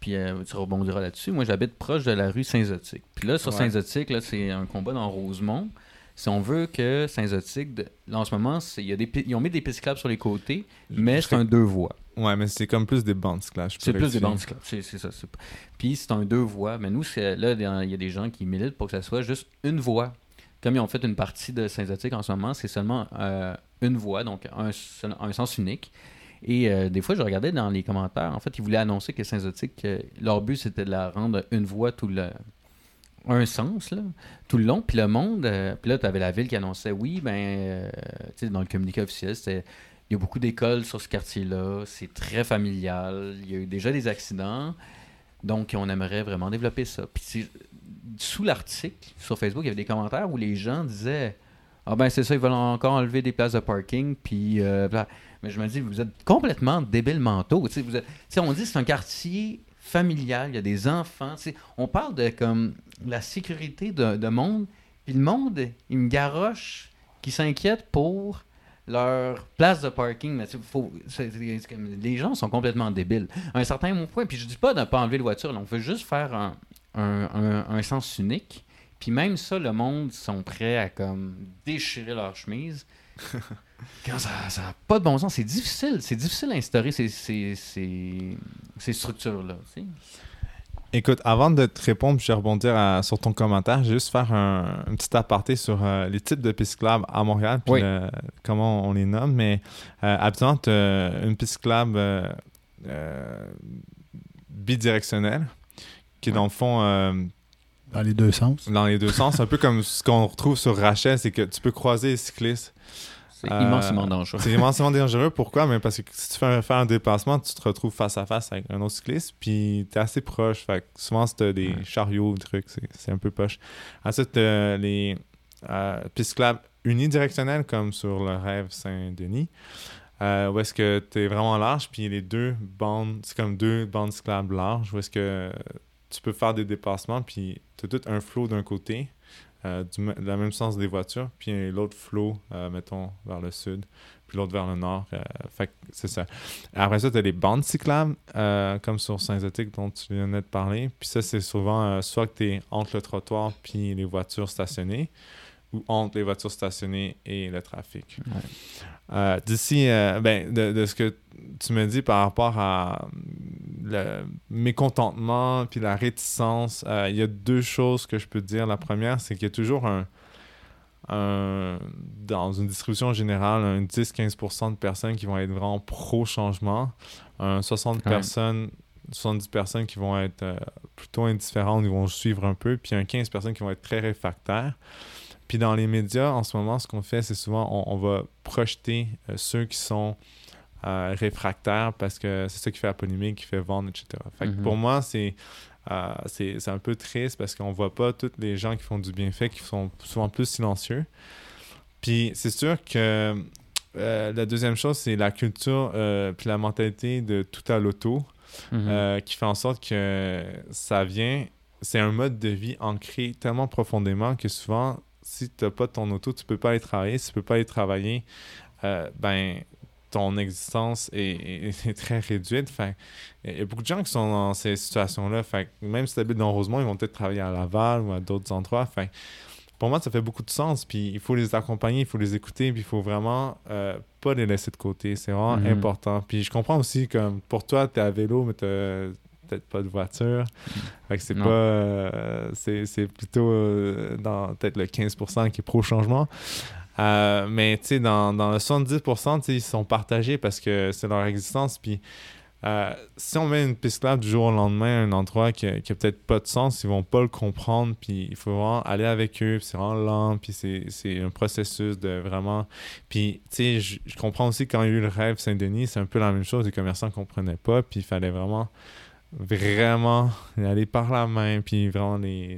S1: Puis euh, tu rebondiras là-dessus. Moi, j'habite proche de la rue Saint-Zotique. Puis là, sur
S3: Ouais.
S1: Saint-Zotique, c'est un combat dans Rosemont. Si on veut que Saint-Zotique, de- en ce moment, y a des, pi- ils ont mis des pistes sur les côtés, mais c'est un deux voies.
S3: Ouais, mais c'est comme plus des bandes peux
S1: C'est plus des bandes cyclables. C'est ça. Puis c'est un deux voies. Mais nous, là, il y a des gens qui militent pour que ça soit juste une voie. Comme ils ont fait une partie de Saint-Zotique en ce moment, c'est seulement euh, une voie, donc un sens unique. Et euh, des fois, je regardais dans les commentaires, en fait, ils voulaient annoncer que Saint-Zotique, euh, leur but, c'était de la rendre une voie tout le un sens, là, tout le long. Puis le monde, euh, puis là, tu avais la ville qui annonçait, oui, ben, dans le communiqué officiel, c'était, il y a beaucoup d'écoles sur ce quartier-là, c'est très familial, il y a eu déjà des accidents, donc on aimerait vraiment développer ça. Puis sous l'article, sur Facebook, il y avait des commentaires où les gens disaient, ah ben c'est ça, ils veulent encore enlever des places de parking, puis... mais je me dis, vous êtes complètement débiles mentaux. Tu sais, vous êtes- tu sais, on dit que c'est un quartier familial, il y a des enfants. tu sais, on parle de comme la sécurité de, de monde, puis le monde, il me garoche qui s'inquiète pour leur place de parking. Mais faut, les gens sont complètement débiles. À un certain point, puis je dis pas de ne pas enlever les voitures, on veut juste faire un, un- un sens unique. Puis même ça, le monde sont prêts à comme déchirer leur chemise. <laughs> Quand ça n'a pas de bon sens, c'est difficile. C'est difficile à instaurer ces, ces, ces, ces structures-là. tu sais.
S3: Écoute, avant de te répondre, je vais rebondir à- sur ton commentaire. Je vais juste faire un, un petit aparté sur euh, les types de pistes cyclables à Montréal, puis
S1: Oui.
S3: le- comment on les nomme. Mais euh, habituellement, tu as une piste cyclable euh, euh, bidirectionnelle, qui est dans le fond
S2: Dans les deux sens.
S3: dans les deux sens. un peu comme ce qu'on retrouve sur Rachel, c'est que tu peux croiser les cyclistes
S1: C'est
S3: Euh,
S1: immensément dangereux.
S3: c'est immensément dangereux. Pourquoi? Mais parce que si tu fais faire un déplacement, tu te retrouves face à face avec un autre cycliste, puis tu es assez proche. Fait que souvent, si tu des
S1: Ouais.
S3: chariots ou des trucs, c'est c'est un peu poche. Ensuite, t'as les euh, pistes cyclables unidirectionnelles, comme sur le rêve Saint-Denis, euh, où est-ce que tu es vraiment large, puis les deux bandes, c'est comme deux bandes cyclables larges, où est-ce que tu peux faire des dépassements, puis tu as tout un flow d'un côté, euh, du dans le même sens des voitures, puis l'autre flow, euh, mettons, vers le sud, puis l'autre vers le nord. euh, fait c'est ça. Après ça, tu as les bandes cyclables, euh, comme sur Saint-Zotique dont tu venais de parler. Puis ça, c'est souvent soit que tu es entre le trottoir puis les voitures stationnées, ou entre les voitures stationnées et le trafic. Euh, D'ici, euh, ben, de, de ce que tu me dis par rapport à le mécontentement puis la réticence, euh, il y a deux choses que je peux te dire. La première, c'est qu'il y a toujours un, un- dans une distribution générale, un 10-15% de personnes qui vont être vraiment pro-changement, un 60
S1: Ouais.
S3: personnes, 70 personnes qui vont être euh, plutôt indifférentes, ils vont suivre un peu, puis un 15 personnes qui vont être très réfractaires. Puis dans les médias, en ce moment, ce qu'on fait, c'est souvent on, on va projeter euh, ceux qui sont euh, réfractaires parce que c'est ça qui fait la polémique, qui fait vendre, etc. Fait que
S1: Mhm.
S3: pour moi, c'est euh, un peu triste parce qu'on voit pas tous les gens qui font du bienfait qui sont souvent plus silencieux. Puis c'est sûr que euh, la deuxième chose, c'est la culture puis la mentalité de tout à l'auto
S1: Mhm.
S3: euh, qui fait en sorte que ça vient. C'est un mode de vie ancré tellement profondément que souvent, si tu n'as pas ton auto, tu peux pas aller travailler. Si tu peux pas aller travailler, euh, ben ton existence est, est- <laughs> est très réduite. Fait, il y a beaucoup de gens qui sont dans ces situations-là. Fait, même si tu habites dans Rosemont, ils vont peut-être travailler à Laval ou à d'autres endroits. Fait, pour moi, ça fait beaucoup de sens. Puis il faut les accompagner, il faut les écouter, puis il faut vraiment euh, pas les laisser de côté. C'est vraiment
S1: Mhm.
S3: important. Puis je comprends aussi comme pour toi, tu es à vélo, mais tu peut-être pas de voiture. Fait que c'est pas. euh, c'est, c'est plutôt euh, dans peut-être le 15% qui est pro-changement. Euh, mais tu sais, dans, dans le 70%, tu sais, ils sont partagés parce que c'est leur existence. Puis si on met une piste cyclable du jour au lendemain à un endroit qui a, qui a peut-être pas de sens, ils vont pas le comprendre. Puis il faut vraiment aller avec eux. C'est vraiment lent. Puis c'est, c'est un processus de vraiment. Puis tu sais, je, comprends aussi quand il y a eu le rêve Saint-Denis, c'est un peu la même chose. Les commerçants comprenaient pas. Puis il fallait vraiment vraiment aller par la main, puis vraiment les,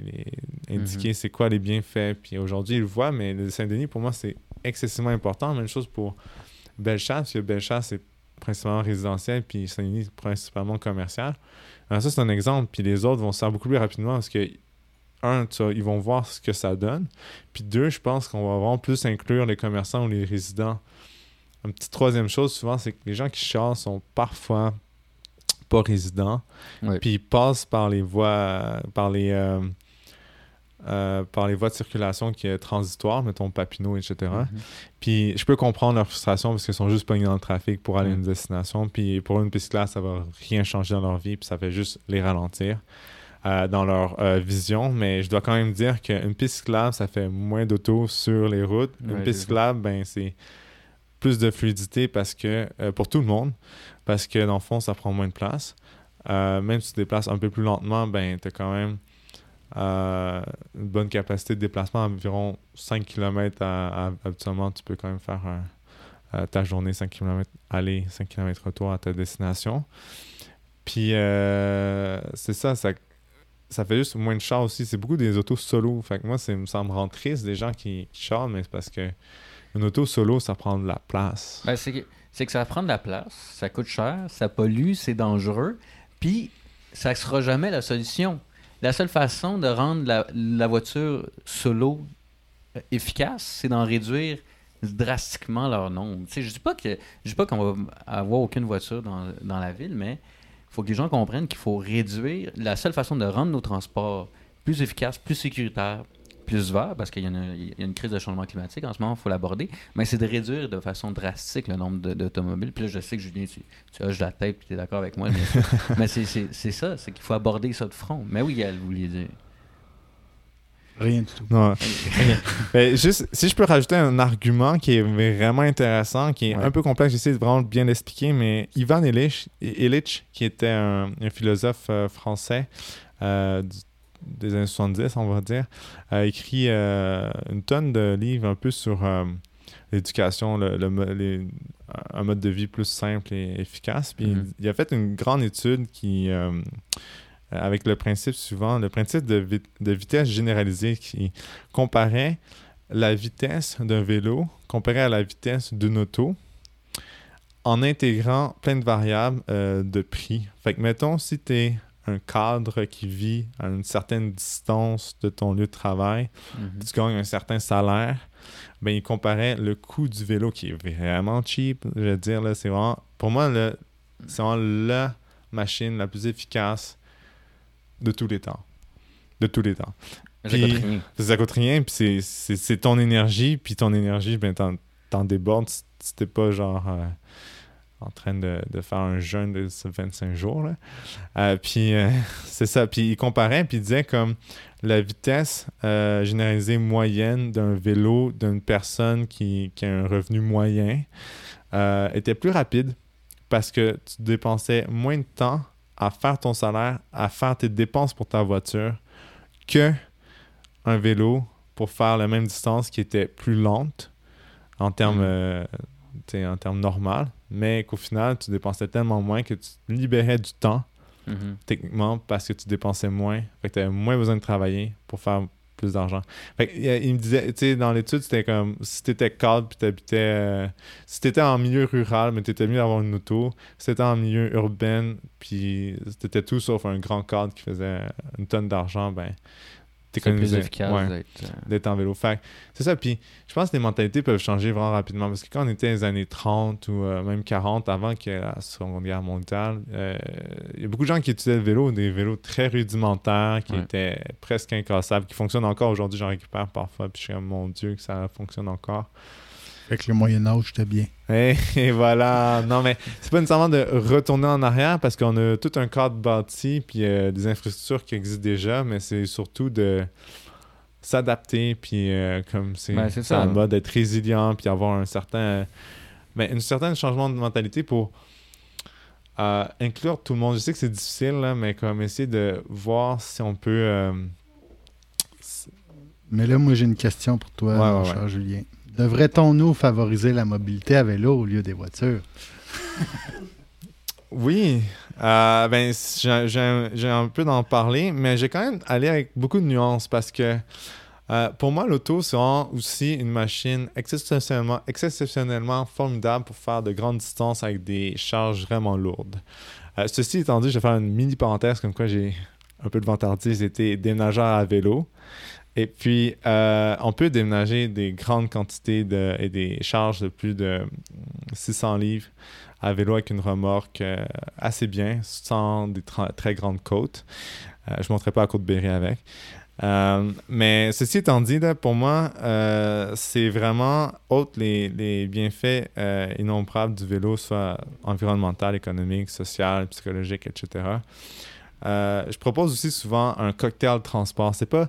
S3: les indiquer c'est quoi les bienfaits. Puis aujourd'hui, ils le voient, mais le Saint-Denis, pour moi, c'est excessivement important. Même chose pour Bellechasse, parce que Bellechasse, c'est principalement résidentiel, puis Saint-Denis, principalement commercial. Alors ça, c'est un exemple, puis les autres vont se faire beaucoup plus rapidement parce que, un, tu vois, ils vont voir ce que ça donne, puis deux, je pense qu'on va vraiment plus inclure les commerçants ou les résidents. Une petite troisième chose, souvent, c'est que les gens qui chassent sont parfois pas résidents, puis ils passent par les voies, par les, euh, euh, par les voies de circulation qui est transitoire, mettons Papineau, etc.
S1: Mhm.
S3: Puis je peux comprendre leur frustration parce qu'ils sont juste pognés dans le trafic pour aller à une destination. Puis pour une piste classe, ça va rien changer dans leur vie, puis ça fait juste les ralentir euh, dans leur euh, vision. Mais je dois quand même dire qu'une piste cyclable, ça fait moins d'auto sur les routes. Une
S1: Ouais,
S3: piste cyclable, ben c'est plus de fluidité parce que euh, pour tout le monde, parce que dans le fond, ça prend moins de place. Euh, même si tu te déplaces un peu plus lentement, ben tu as quand même euh, une bonne capacité de déplacement, environ 5 km à, habituellement, tu peux quand même faire euh, ta journée 5 km aller, 5 km retour à ta destination. Puis c'est ça, ça, ça fait juste moins de chars aussi. C'est beaucoup des autos solo. Fait que moi, ça me rend triste des gens qui, qui chargent, mais c'est parce que une auto solo, ça prend de la place.
S1: Ben, c'est c'est que ça prend de la place, ça coûte cher, ça pollue, c'est dangereux, puis ça ne sera jamais la solution. La seule façon de rendre la, voiture solo euh, efficace, c'est d'en réduire drastiquement leur nombre. Tu sais, je dis pas que je dis pas qu'on va avoir aucune voiture dans, dans la ville, mais il faut que les gens comprennent qu'il faut réduire. La seule façon de rendre nos transports plus efficaces, plus sécuritaires, plus verts, parce qu'il y, a- il y a une crise de changement climatique en ce moment, il faut l'aborder, mais c'est de réduire de façon drastique le nombre d'automobiles. Puis là, je sais que Julien, tu, tu hoches la tête et tu es d'accord avec moi, mais <laughs> c'est- ça, c'est qu'il faut aborder ça de front. Mais oui, elle voulait dire.
S2: Rien du tout.
S3: Non. <laughs> Juste, si je peux rajouter un argument qui est vraiment intéressant, qui est
S1: Ouais.
S3: un peu complexe, j'essaie de vraiment bien l'expliquer, mais Ivan Illich, Illich qui était un, un philosophe euh, français euh, du- des années 70, on va dire, a écrit euh, une tonne de livres un peu sur euh, l'éducation, le, le mo- les- un mode de vie plus simple et efficace. Puis
S1: Mhm.
S3: il a fait une grande étude qui, euh, avec le principe suivant, le principe de, vi- de vitesse généralisée qui comparait la vitesse d'un vélo comparé à la vitesse d'une auto en intégrant plein de variables euh, de prix. Fait que mettons, si tu es un cadre qui vit à une certaine distance de ton lieu de travail,
S1: Mhm.
S3: tu gagnes un certain salaire, ben, il comparait le coût du vélo qui est vraiment cheap. Je veux dire, là, c'est vraiment, pour moi, le- c'est vraiment la machine la plus efficace de tous les temps. De tous les temps.
S1: Ça
S3: Puis-
S1: coûte rien.
S3: Ça coûte rien, puis c'est- ton énergie, puis ton énergie, ben, t'en débordes si si t'es pas genre euh, en train de, de faire un jeûne de ce 25 jours. Là. Euh, puis euh, <laughs> c'est ça. Puis il comparait, puis il disait comme la vitesse euh, généralisée moyenne d'un vélo d'une personne qui, qui a un revenu moyen était plus rapide parce que tu dépensais moins de temps à faire ton salaire, à faire tes dépenses pour ta voiture que un vélo pour faire la même distance qui était plus lente en termes sais, en termes normal, mais qu'au final, tu dépensais tellement moins que tu libérais du temps,
S1: Mhm.
S3: techniquement, parce que tu dépensais moins. Fait que tu avais moins besoin de travailler pour faire plus d'argent. Fait que, il, il me disait, tu sais, dans l'étude, c'était comme si tu étais cadre puis tu habitais. si tu étais en milieu rural, mais tu étais mieux d'avoir une auto. Si tu étais en milieu urbain, puis tu étais tout sauf un grand cadre qui faisait une tonne d'argent, ben.
S1: C'est plus efficace
S3: Ouais
S1: d'être. euh,
S3: d'être en vélo. C'est ça. Puis je pense que les mentalités peuvent changer vraiment rapidement. Parce que quand on était dans les années 30 ou euh, même 40, avant qu'il y ait la Seconde Guerre mondiale, euh, il y a beaucoup de gens qui utilisaient le vélo, des vélos très rudimentaires, qui
S1: Ouais.
S3: étaient presque incassables, qui fonctionnent encore aujourd'hui. J'en récupère parfois. Puis je suis comme, mon Dieu, que ça fonctionne encore.
S2: Fait que le Moyen-Âge, c'était bien.
S3: Et, <laughs> et voilà. Non, mais c'est pas nécessairement de retourner en arrière parce qu'on a tout un cadre bâti puis euh, des infrastructures qui existent déjà, mais c'est surtout de s'adapter puis euh, comme c'est
S1: Ben, ça.
S3: en mode d'être résilient puis avoir un certain ben, une certaine changement de mentalité pour euh, inclure tout le monde. Je sais que c'est difficile là, mais comme essayer de voir si on peut euh,
S2: Mais là, moi, j'ai une question pour toi,
S3: Ouais,
S2: mon
S3: ouais,
S2: cher Julien. Devrait-on, nous, favoriser la mobilité à vélo au lieu des voitures? <laughs>
S3: Oui, euh, ben, j'ai un peu d'en parler, mais j'ai quand même allé avec beaucoup de nuances parce que euh, pour moi, l'auto, c'est aussi une machine exceptionnellement, formidable pour faire de grandes distances avec des charges vraiment lourdes. Euh, ceci étant dit, je vais faire une mini parenthèse comme quoi j'ai un peu de vantardise, j'étais déménageur à vélo. Et puis, euh, on peut déménager des grandes quantités de, et des charges de plus de hum, 600 livres à vélo avec une remorque euh, assez bien, sans des très grandes côtes. Euh, je ne monterai pas à Côte-Berry avec. Mais ceci étant dit, pour moi, c'est vraiment autre les, les bienfaits innombrables du vélo, soit environnemental, économique, social, psychologique, etc. Je propose aussi souvent un cocktail de transport. C'est pas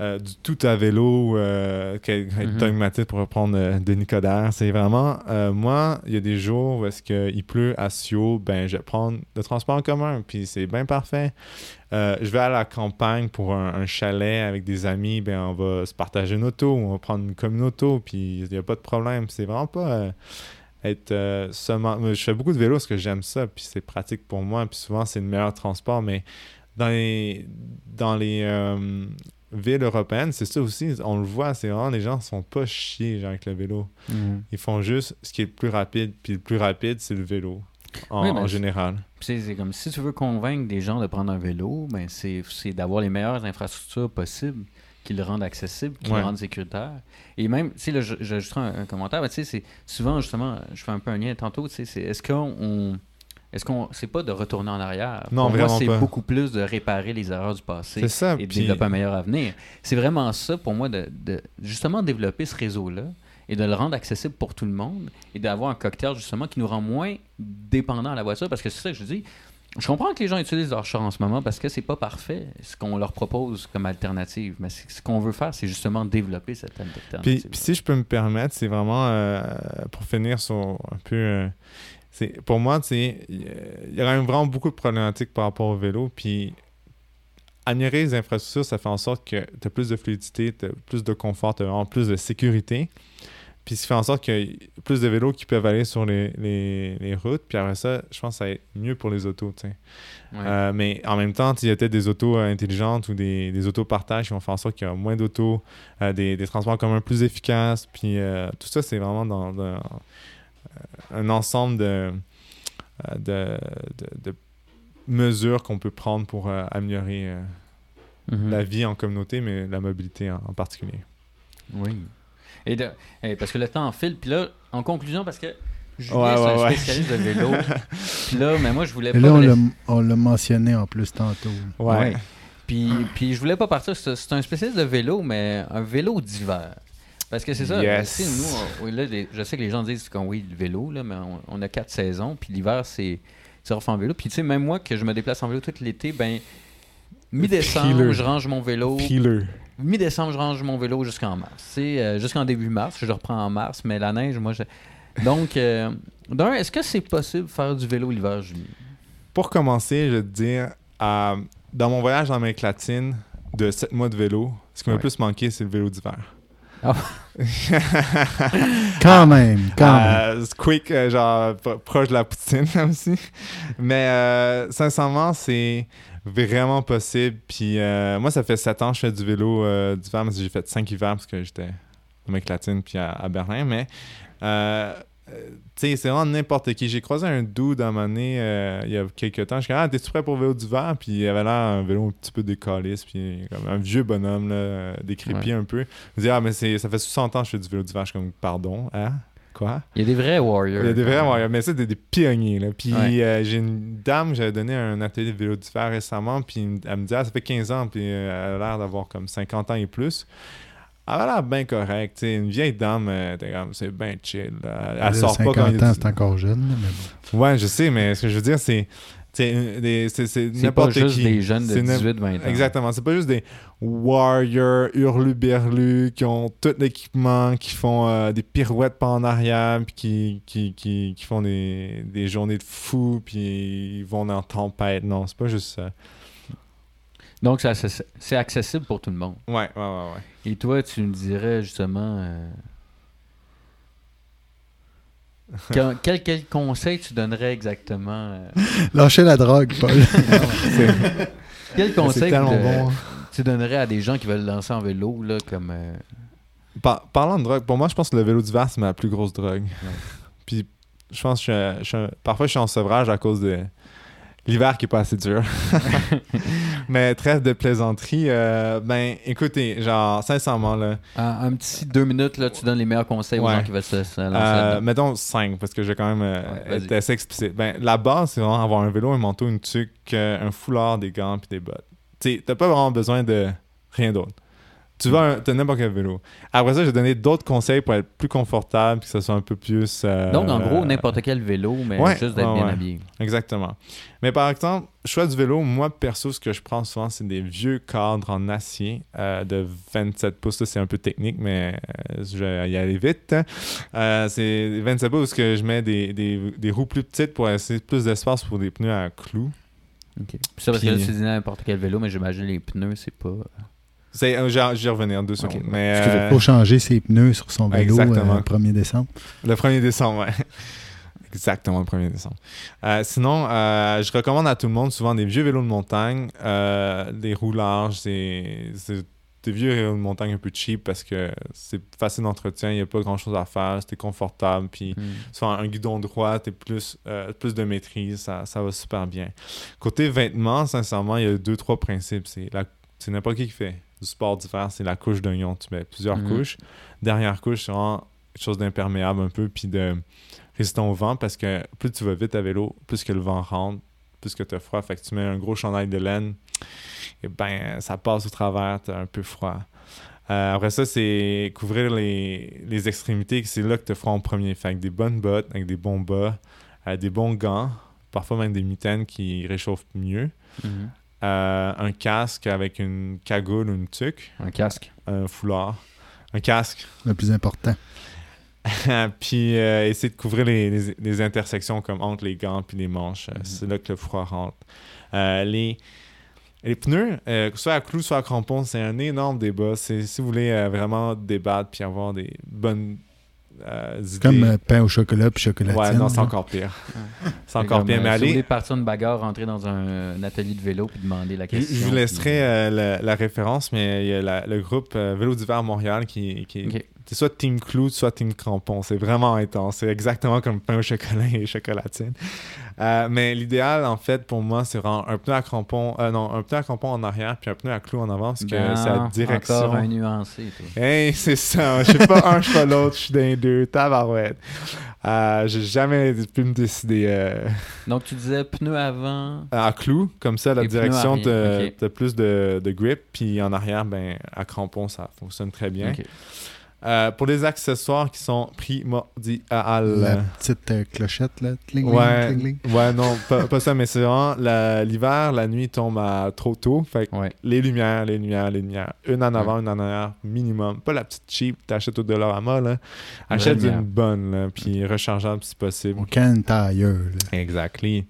S3: euh, du tout à vélo, euh,
S1: Mhm.
S3: dogmatique pour reprendre euh, Denis Coderre. C'est vraiment, euh, moi, il y a des jours où est-ce qu'il pleut à Sio, ben je vais prendre le transport en commun, puis c'est bien parfait. Euh, je vais à la campagne pour un, un chalet avec des amis, ben on va se partager une auto, on va prendre une commune auto, puis il n'y a pas de problème. C'est vraiment pas être seulement... Je fais beaucoup de vélo parce que j'aime ça, puis c'est pratique pour moi, puis souvent c'est le meilleur transport, mais dans les, dans les euh, villes européennes, c'est ça aussi, on le voit, c'est vraiment, les gens sont pas chiés genre, avec le vélo.
S1: Mhm.
S3: Ils font juste ce qui est le plus rapide, puis le plus rapide, c'est le vélo, en,
S1: Oui, ben,
S3: en général.
S1: C'est comme si tu veux convaincre des gens de prendre un vélo, ben c'est d'avoir les meilleures infrastructures possibles qui le rendent accessible, qui
S3: Ouais.
S1: le rendent sécuritaire. Et même, tu sais, là, j'ajouterai un, un commentaire, mais tu sais, c'est souvent, justement, je fais un peu un lien tantôt, tu sais, c'est est-ce qu'on. Est-ce qu'on. C'est pas de retourner en arrière?
S3: Non,
S1: Pour moi, c'est beaucoup plus de réparer les erreurs du passé
S3: C'est ça,
S1: et de
S3: puis-
S1: développer un meilleur avenir. C'est vraiment ça pour moi de, de justement développer ce réseau-là et de le rendre accessible pour tout le monde et d'avoir un cocktail justement qui nous rend moins dépendants à la voiture parce que c'est ça que je dis. Je comprends que les gens utilisent leur char en ce moment parce que c'est pas parfait ce qu'on leur propose comme alternative, mais ce qu'on veut faire, c'est justement développer cette alternative.
S3: puis si je peux me permettre, c'est vraiment euh, pour finir sur un peu. euh, pour moi, il y a- quand même vraiment beaucoup de problématiques par rapport au vélo. Puis améliorer les infrastructures, ça fait en sorte que tu as plus de fluidité, tu as plus de confort, tu as vraiment plus de sécurité. Puis ça fait en sorte qu'il y a plus de vélos qui peuvent aller sur les, les- les routes. Puis après ça, je pense que ça va être mieux pour les autos.
S1: Ouais.
S3: Euh, mais en même temps, il y a peut-être des autos euh, intelligentes ou des, des autos partage qui vont faire en sorte qu'il y a moins d'autos, euh, des, des transports en commun plus efficaces. Puis tout ça, c'est vraiment dans, dans, un ensemble de, euh, de, de, de mesures qu'on peut prendre pour euh, améliorer euh,
S1: Mhm.
S3: la vie en communauté, mais la mobilité en, en particulier.
S1: Oui. Et, de- et parce que le temps file, puis là, en conclusion, parce que Julien,
S3: Ouais,
S1: c'est
S3: ouais,
S1: un
S3: ouais.
S1: spécialiste de vélo. <laughs> puis là, mais moi, je voulais
S2: Et
S1: pas.
S2: là, on l'a- on l'a mentionné en plus tantôt.
S1: Ouais. Puis, puis je voulais pas partir. C'est c'est un spécialiste de vélo, mais un vélo d'hiver. Parce que c'est ça.
S3: Yes.
S1: nous, on- là, les- je sais que les gens disent qu'on oui, le vélo, là, mais on, on a quatre saisons. Puis l'hiver, c'est surf en vélo. Puis tu sais, même moi, que je me déplace en vélo tout l'été, ben. Mi-décembre, je range mon vélo. Mi-décembre, je range mon vélo jusqu'en mars. Euh, jusqu'en début mars, je le reprends en mars, mais la neige, moi, je... Donc, euh, d'un, est-ce que c'est possible de faire du vélo l'hiver, Julien?
S3: Pour commencer, je vais te dire, euh, dans mon voyage en Amérique latine de 7 mois de vélo, ce qui m'a
S1: Ouais.
S3: le plus manqué, c'est le vélo d'hiver.
S1: Ah.
S2: Quand même, quand même.
S3: Euh, c'est quick, genre pro- proche de la poutine <laughs> aussi. Mais euh, sincèrement, c'est vraiment possible. Puis euh, moi, ça fait 7 ans que je fais du vélo euh, d'hiver, mais j'ai fait 5 hivers parce que j'étais en Amérique latine puis à, à Berlin. Mais euh, tu sais, c'est vraiment n'importe qui. J'ai croisé un dude à un moment donné, euh, il y a quelques temps. Je suis dit, ah, t'es-tu prêt pour le vélo d'hiver? Puis il avait l'air un vélo un petit peu décaliste, puis comme un vieux bonhomme, là, décrépit un peu. Il me dit, ah, mais ça fait 60 ans que je fais du vélo d'hiver. Je suis comme, pardon, hein? Quoi?
S1: Il y a des vrais warriors.
S3: Il y a des vrais warriors, mais c'est des, des pionniers. Là. Puis
S1: Ouais.
S3: euh, j'ai une dame, j'avais donné un atelier de vélo d'hiver récemment, puis elle me dit, ah, ça fait 15 ans, puis euh, elle a l'air d'avoir comme 50 ans et plus. Elle a l'air bien correcte. Une vieille dame, euh, t'es comme, c'est bien chill. là. Elle, sort pas
S2: 50
S3: quand
S2: ans, c'est encore jeune, mais bon.
S3: Ouais, je sais, mais ce que je veux dire, c'est. C'est c'est
S1: C'est pas
S3: n'importe
S1: juste
S3: qui.
S1: des jeunes de
S3: C'est n'im-
S1: 18-20 ans.
S3: Exactement. C'est pas juste des warriors hurluberlus qui ont tout l'équipement, qui font euh, des pirouettes pas en arrière, puis qui, qui, qui, qui font des, des journées de fou, puis ils vont en tempête. Non, c'est pas juste ça.
S1: Donc, c'est accessible pour tout le monde.
S3: Ouais, ouais, ouais, ouais.
S1: Et toi, tu me dirais justement. euh, <laughs> que- quel, quel conseil tu donnerais exactement euh,
S2: Lâchez la drogue, Paul. <laughs>
S1: Quel conseil de-
S3: bon.
S1: tu donnerais à des gens qui veulent lancer en vélo, là, comme. euh,
S3: Par- parlant de drogue, pour moi, je pense que le vélo d'hiver, c'est ma plus grosse drogue. Puis, je pense que je suis- je suis un- parfois, je suis en sevrage à cause de l'hiver qui est pas assez dur. <laughs> <laughs> Mais trêve de plaisanterie, euh, ben, écoutez, genre, sincèrement, là,
S1: un petit deux minutes, là, tu donnes les meilleurs conseils aux
S3: Ouais.
S1: gens qui veulent se, se lancer
S3: euh,
S1: là-dedans.
S3: mettons 5, parce que je vais quand même euh, être assez explicite. Ben, la base, c'est vraiment avoir un vélo, un manteau, une tuque, euh, un foulard, des gants, puis des bottes. Tu sais, t'as pas vraiment besoin de rien d'autre. Tu vas, un- n'importe quel vélo. Après ça, j'ai donné d'autres conseils pour être plus confortable, que ça soit un peu plus. euh,
S1: Donc, en gros, n'importe quel vélo, mais
S3: ouais,
S1: juste d'être
S3: ouais,
S1: bien
S3: ouais.
S1: habillé.
S3: Exactement. Mais par exemple, choix du vélo, moi perso, ce que je prends souvent, c'est des vieux cadres en acier euh, de 27 pouces. C'est un peu technique, mais euh, je vais y aller vite. Euh, c'est 27 pouces parce que je mets des, des- des roues plus petites pour laisser plus d'espace pour des pneus à clous.
S1: OK. Puis ça, parce que là, tu dis n'importe quel vélo, mais j'imagine les pneus, c'est pas.
S3: C'est, j'y revenais en deux secondes. Mais,
S2: Excusez,
S3: euh,
S2: faut changer ses pneus sur son vélo
S3: Exactement.
S2: euh, le 1er décembre.
S3: Le 1er décembre, ouais. <laughs> Exactement, le 1er décembre. Euh, sinon, euh, je recommande à tout le monde souvent des vieux vélos de montagne, des roues larges, c'est c'est des vieux vélos de montagne un peu cheap parce que c'est facile d'entretien, il n'y a pas grand chose à faire, c'était confortable, puis souvent un guidon droit, t'es plus, plus de maîtrise, ça, ça va super bien. Côté vêtements, sincèrement, il y a deux, trois principes. C'est la- c'est n'importe qui qui fait du sport d'hiver, c'est la couche d'oignon. Tu mets plusieurs
S1: Mhm.
S3: couches. Dernière couche, c'est vraiment quelque chose d'imperméable un peu, puis de résistant au vent, parce que plus tu vas vite à vélo, plus que le vent rentre, plus que tu as froid. Fait que tu mets un gros chandail de laine, et ben ça passe au travers, tu as un peu froid. Euh, après ça, c'est couvrir les, les extrémités, c'est là que tu as froid en premier. Fait que des bonnes bottes, avec des bons bas, euh, des bons gants, parfois même des mitaines qui réchauffent mieux.
S1: Mhm.
S3: Euh, un casque avec une cagoule ou une tuque,
S1: Un casque.
S3: un foulard, un casque.
S2: Le plus important. <laughs>
S3: puis euh, essayer de couvrir les, les- les intersections comme entre les gants puis les manches. Euh,
S1: Mhm.
S3: C'est là que le froid rentre. Euh, les, les pneus, euh, soit à clous, soit à crampons, c'est un énorme débat. C'est- Si vous voulez euh, vraiment débattre puis avoir des bonnes euh.
S2: Comme euh, pain au chocolat puis chocolatine.
S3: ouais, non, c'est encore pire. C'est encore pire.
S1: euh,
S3: Mais
S1: Si vous
S3: allez,
S1: voulez partir une bagarre, rentrer dans un, un atelier de vélo puis demander la
S3: Je,
S1: question.
S3: je vous laisserai
S1: puis-
S3: euh, la, la référence, mais il y a la- le groupe euh, Vélo d'hiver Montréal qui, qui,
S1: Ok.
S3: C'est soit team clou, soit team crampon. C'est vraiment intense. C'est exactement comme pain au chocolat et chocolatine. Euh, mais l'idéal, en fait, pour moi, c'est vraiment un pneu à crampon, euh, non, un pneu à crampon en arrière puis un pneu à clou en avant parce que
S1: Ben,
S3: c'est la direction.
S1: Encore un nuancé, toi.
S3: Hey, c'est ça. Je suis pas un, je suis pas l'autre. Je suis les deux. Tabarouette. Euh, J'ai jamais pu me décider. euh,
S1: Donc, tu disais pneu avant.
S3: à clou, comme ça, la
S1: Et
S3: direction,
S1: ok.
S3: t'as plus de, de grip, puis en arrière, ben, à crampon, ça fonctionne très bien. Euh, pour les accessoires qui sont primordiaux,
S2: La petite euh, clochette, là. Tling,
S3: ouais,
S2: tling, tling.
S3: ouais, non, pas, pas ça, mais c'est vraiment l'hiver, la nuit tombe à trop tôt. Fait que
S1: Ouais.
S3: les lumières, les lumières, les lumières. Une en avant, une en arrière, minimum. Pas la petite cheap, t'achètes au Dollarama, là. Achète
S1: lumière.
S3: une bonne, là, puis rechargeable si possible.
S2: Au can tailleur, là.
S3: Exactly.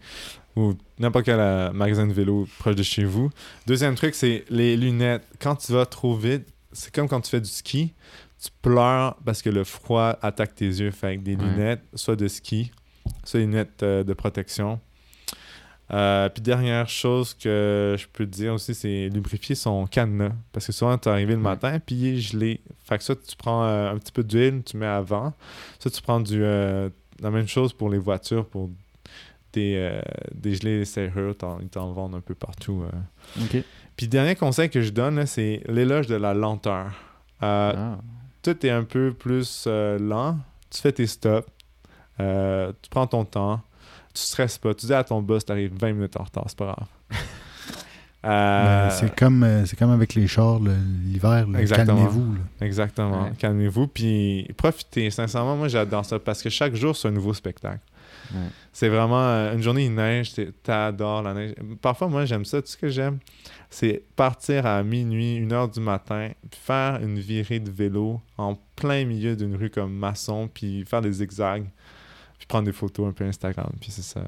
S3: Ou n'importe quel euh, magasin de vélo proche de chez vous. Deuxième truc, c'est les lunettes. Quand tu vas trop vite, c'est comme quand tu fais du ski. Tu pleures parce que le froid attaque tes yeux. Fait que des
S1: Ouais.
S3: lunettes, soit de ski, soit des lunettes euh, de protection. Euh, puis dernière chose que je peux te dire aussi, c'est lubrifier son cadenas. Parce que souvent, tu es arrivé le
S1: Ouais.
S3: matin, puis il est gelé. Fait que soit tu prends euh, un petit peu d'huile, tu mets avant. Soit tu prends du, la même chose pour les voitures, pour des, dégeler les serrures. Ils t'en vendent un peu partout. Puis dernier conseil que je donne, c'est l'éloge de la lenteur.
S1: Ah.
S3: Tout est un peu plus euh, lent. Tu fais tes stops. Euh, tu prends ton temps. Tu stresses pas. Tu dis à ton boss, t'arrives 20 minutes en retard, c'est pas grave. <laughs> Euh,
S2: Ben, c'est comme, euh, c'est comme avec les chars, l'hiver. Calmez-vous.
S3: Exactement.
S1: Ouais.
S3: Calmez-vous. Puis profitez. Sincèrement, moi, j'adore ça parce que chaque jour, c'est un nouveau spectacle.
S1: Ouais.
S3: C'est vraiment une journée, il neige, t'adores la neige. Parfois, moi, j'aime ça. Tu sais ce que j'aime? C'est partir à minuit, une heure du matin, puis faire une virée de vélo en plein milieu d'une rue comme Masson, puis faire des zigzags, puis prendre des photos un peu Instagram. Puis c'est ça,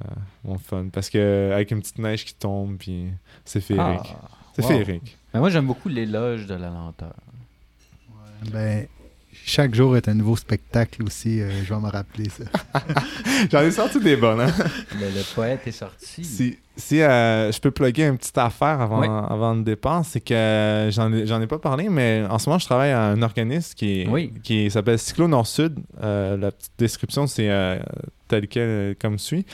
S3: mon fun. Parce que avec une petite neige qui tombe, puis c'est féerique.
S1: Ah.
S3: C'est
S1: Wow.
S3: féerique.
S1: Mais moi, j'aime beaucoup l'éloge de la lenteur.
S2: Ben, chaque jour est un nouveau spectacle aussi. euh, je vais me rappeler ça. <laughs>
S3: J'en ai sorti des bonnes, hein?
S1: Le, le poète est sorti.
S3: Si, si euh, je peux plugger une petite affaire avant,
S1: Oui.
S3: avant le départ, c'est que j'en ai, j'en ai pas parlé, mais en ce moment, je travaille à un organisme qui,
S1: Oui.
S3: qui s'appelle Cyclo Nord-Sud. Euh, la petite description, c'est euh, tel quel, euh, comme suit.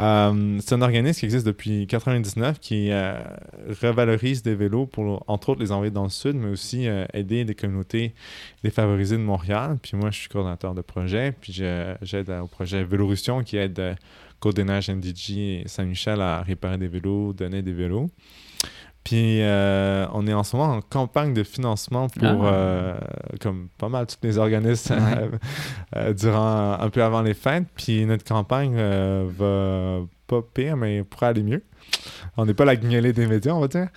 S3: Euh, c'est un organisme qui existe depuis 99 qui euh, revalorise des vélos pour, entre autres, les envoyer dans le Sud, mais aussi aider les communautés défavorisées de Montréal. Puis moi, je suis coordinateur de projet, puis j'aide au projet Vélorussion qui aide Côte des Neiges, NDG et Saint-Michel à réparer des vélos, donner des vélos. Puis euh, on est en ce moment en campagne de financement pour,
S1: Ah.
S3: euh, comme pas mal tous les organismes,
S1: Ouais. <laughs>
S3: euh, durant un peu avant les fêtes. Puis notre campagne va pas pire, mais pourrait aller mieux. On n'est pas la guignolée des médias, on va dire.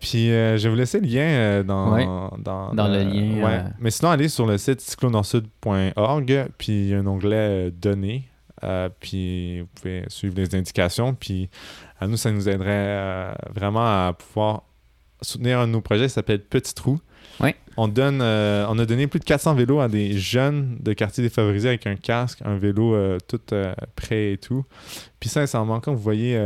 S3: Puis je vais vous laisser le lien dans,
S1: Ouais.
S3: dans,
S1: Dans le lien,
S3: ouais. Mais sinon, allez sur le site cyclonorsud.org, puis il y a un onglet Données. Puis vous pouvez suivre les indications. Puis à nous, ça nous aiderait euh, vraiment à pouvoir soutenir un de nos projets qui s'appelle Petit Trou.
S1: Ouais.
S3: On, donne, euh, on a donné plus de 400 vélos à des jeunes de quartiers défavorisés avec un casque, un vélo euh, tout prêt et tout. Puis sincèrement, quand vous voyez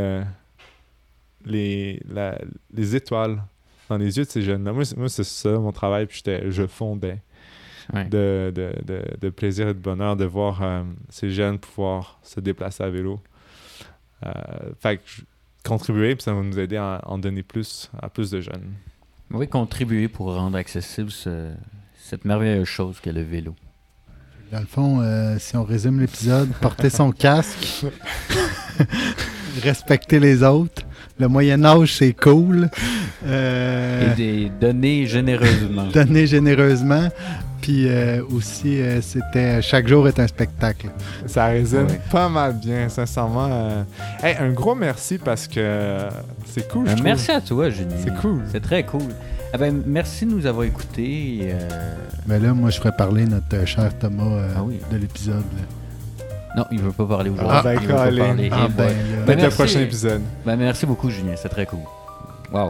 S3: les, la- les étoiles dans les yeux de ces jeunes-là, moi, c'est- moi, c'est ça mon travail, puis je fondais
S1: Ouais.
S3: de, de, de, de plaisir et de bonheur de voir euh, ces jeunes pouvoir se déplacer à vélo. Euh, fait que je- contribuer, puis ça va nous aider à en donner plus à plus de jeunes.
S1: Oui, contribuer pour rendre accessible ce- cette merveilleuse chose qu'est le vélo.
S2: Dans le fond, euh, si on résume l'épisode, porter son <laughs> casque, <laughs> respecter les autres. Le Moyen-Âge, c'est cool. Euh,
S1: Et des donner généreusement. <laughs>
S2: donner généreusement. Puis euh, aussi, euh, c'était chaque jour est un spectacle.
S3: Ça
S1: Ouais.
S3: pas mal bien, sincèrement. euh. Hey, un gros merci parce que euh, c'est cool. je
S1: Euh,
S3: trouve.
S1: merci à toi, Julie.
S3: C'est cool.
S1: C'est très cool. Ah ben, merci de nous avoir écoutés. euh,
S2: Mais là, moi, je ferais parler notre euh, cher Thomas euh,
S1: Ah oui.
S2: de l'épisode.
S1: Non, il veut pas parler aujourd'hui.
S3: Ah, ben,
S1: il veut pas parler.
S2: Ah, ben.
S3: Peut-être
S1: Ben,
S3: le prochain épisode.
S1: Ben, merci beaucoup, Julien. C'est très cool. Wow.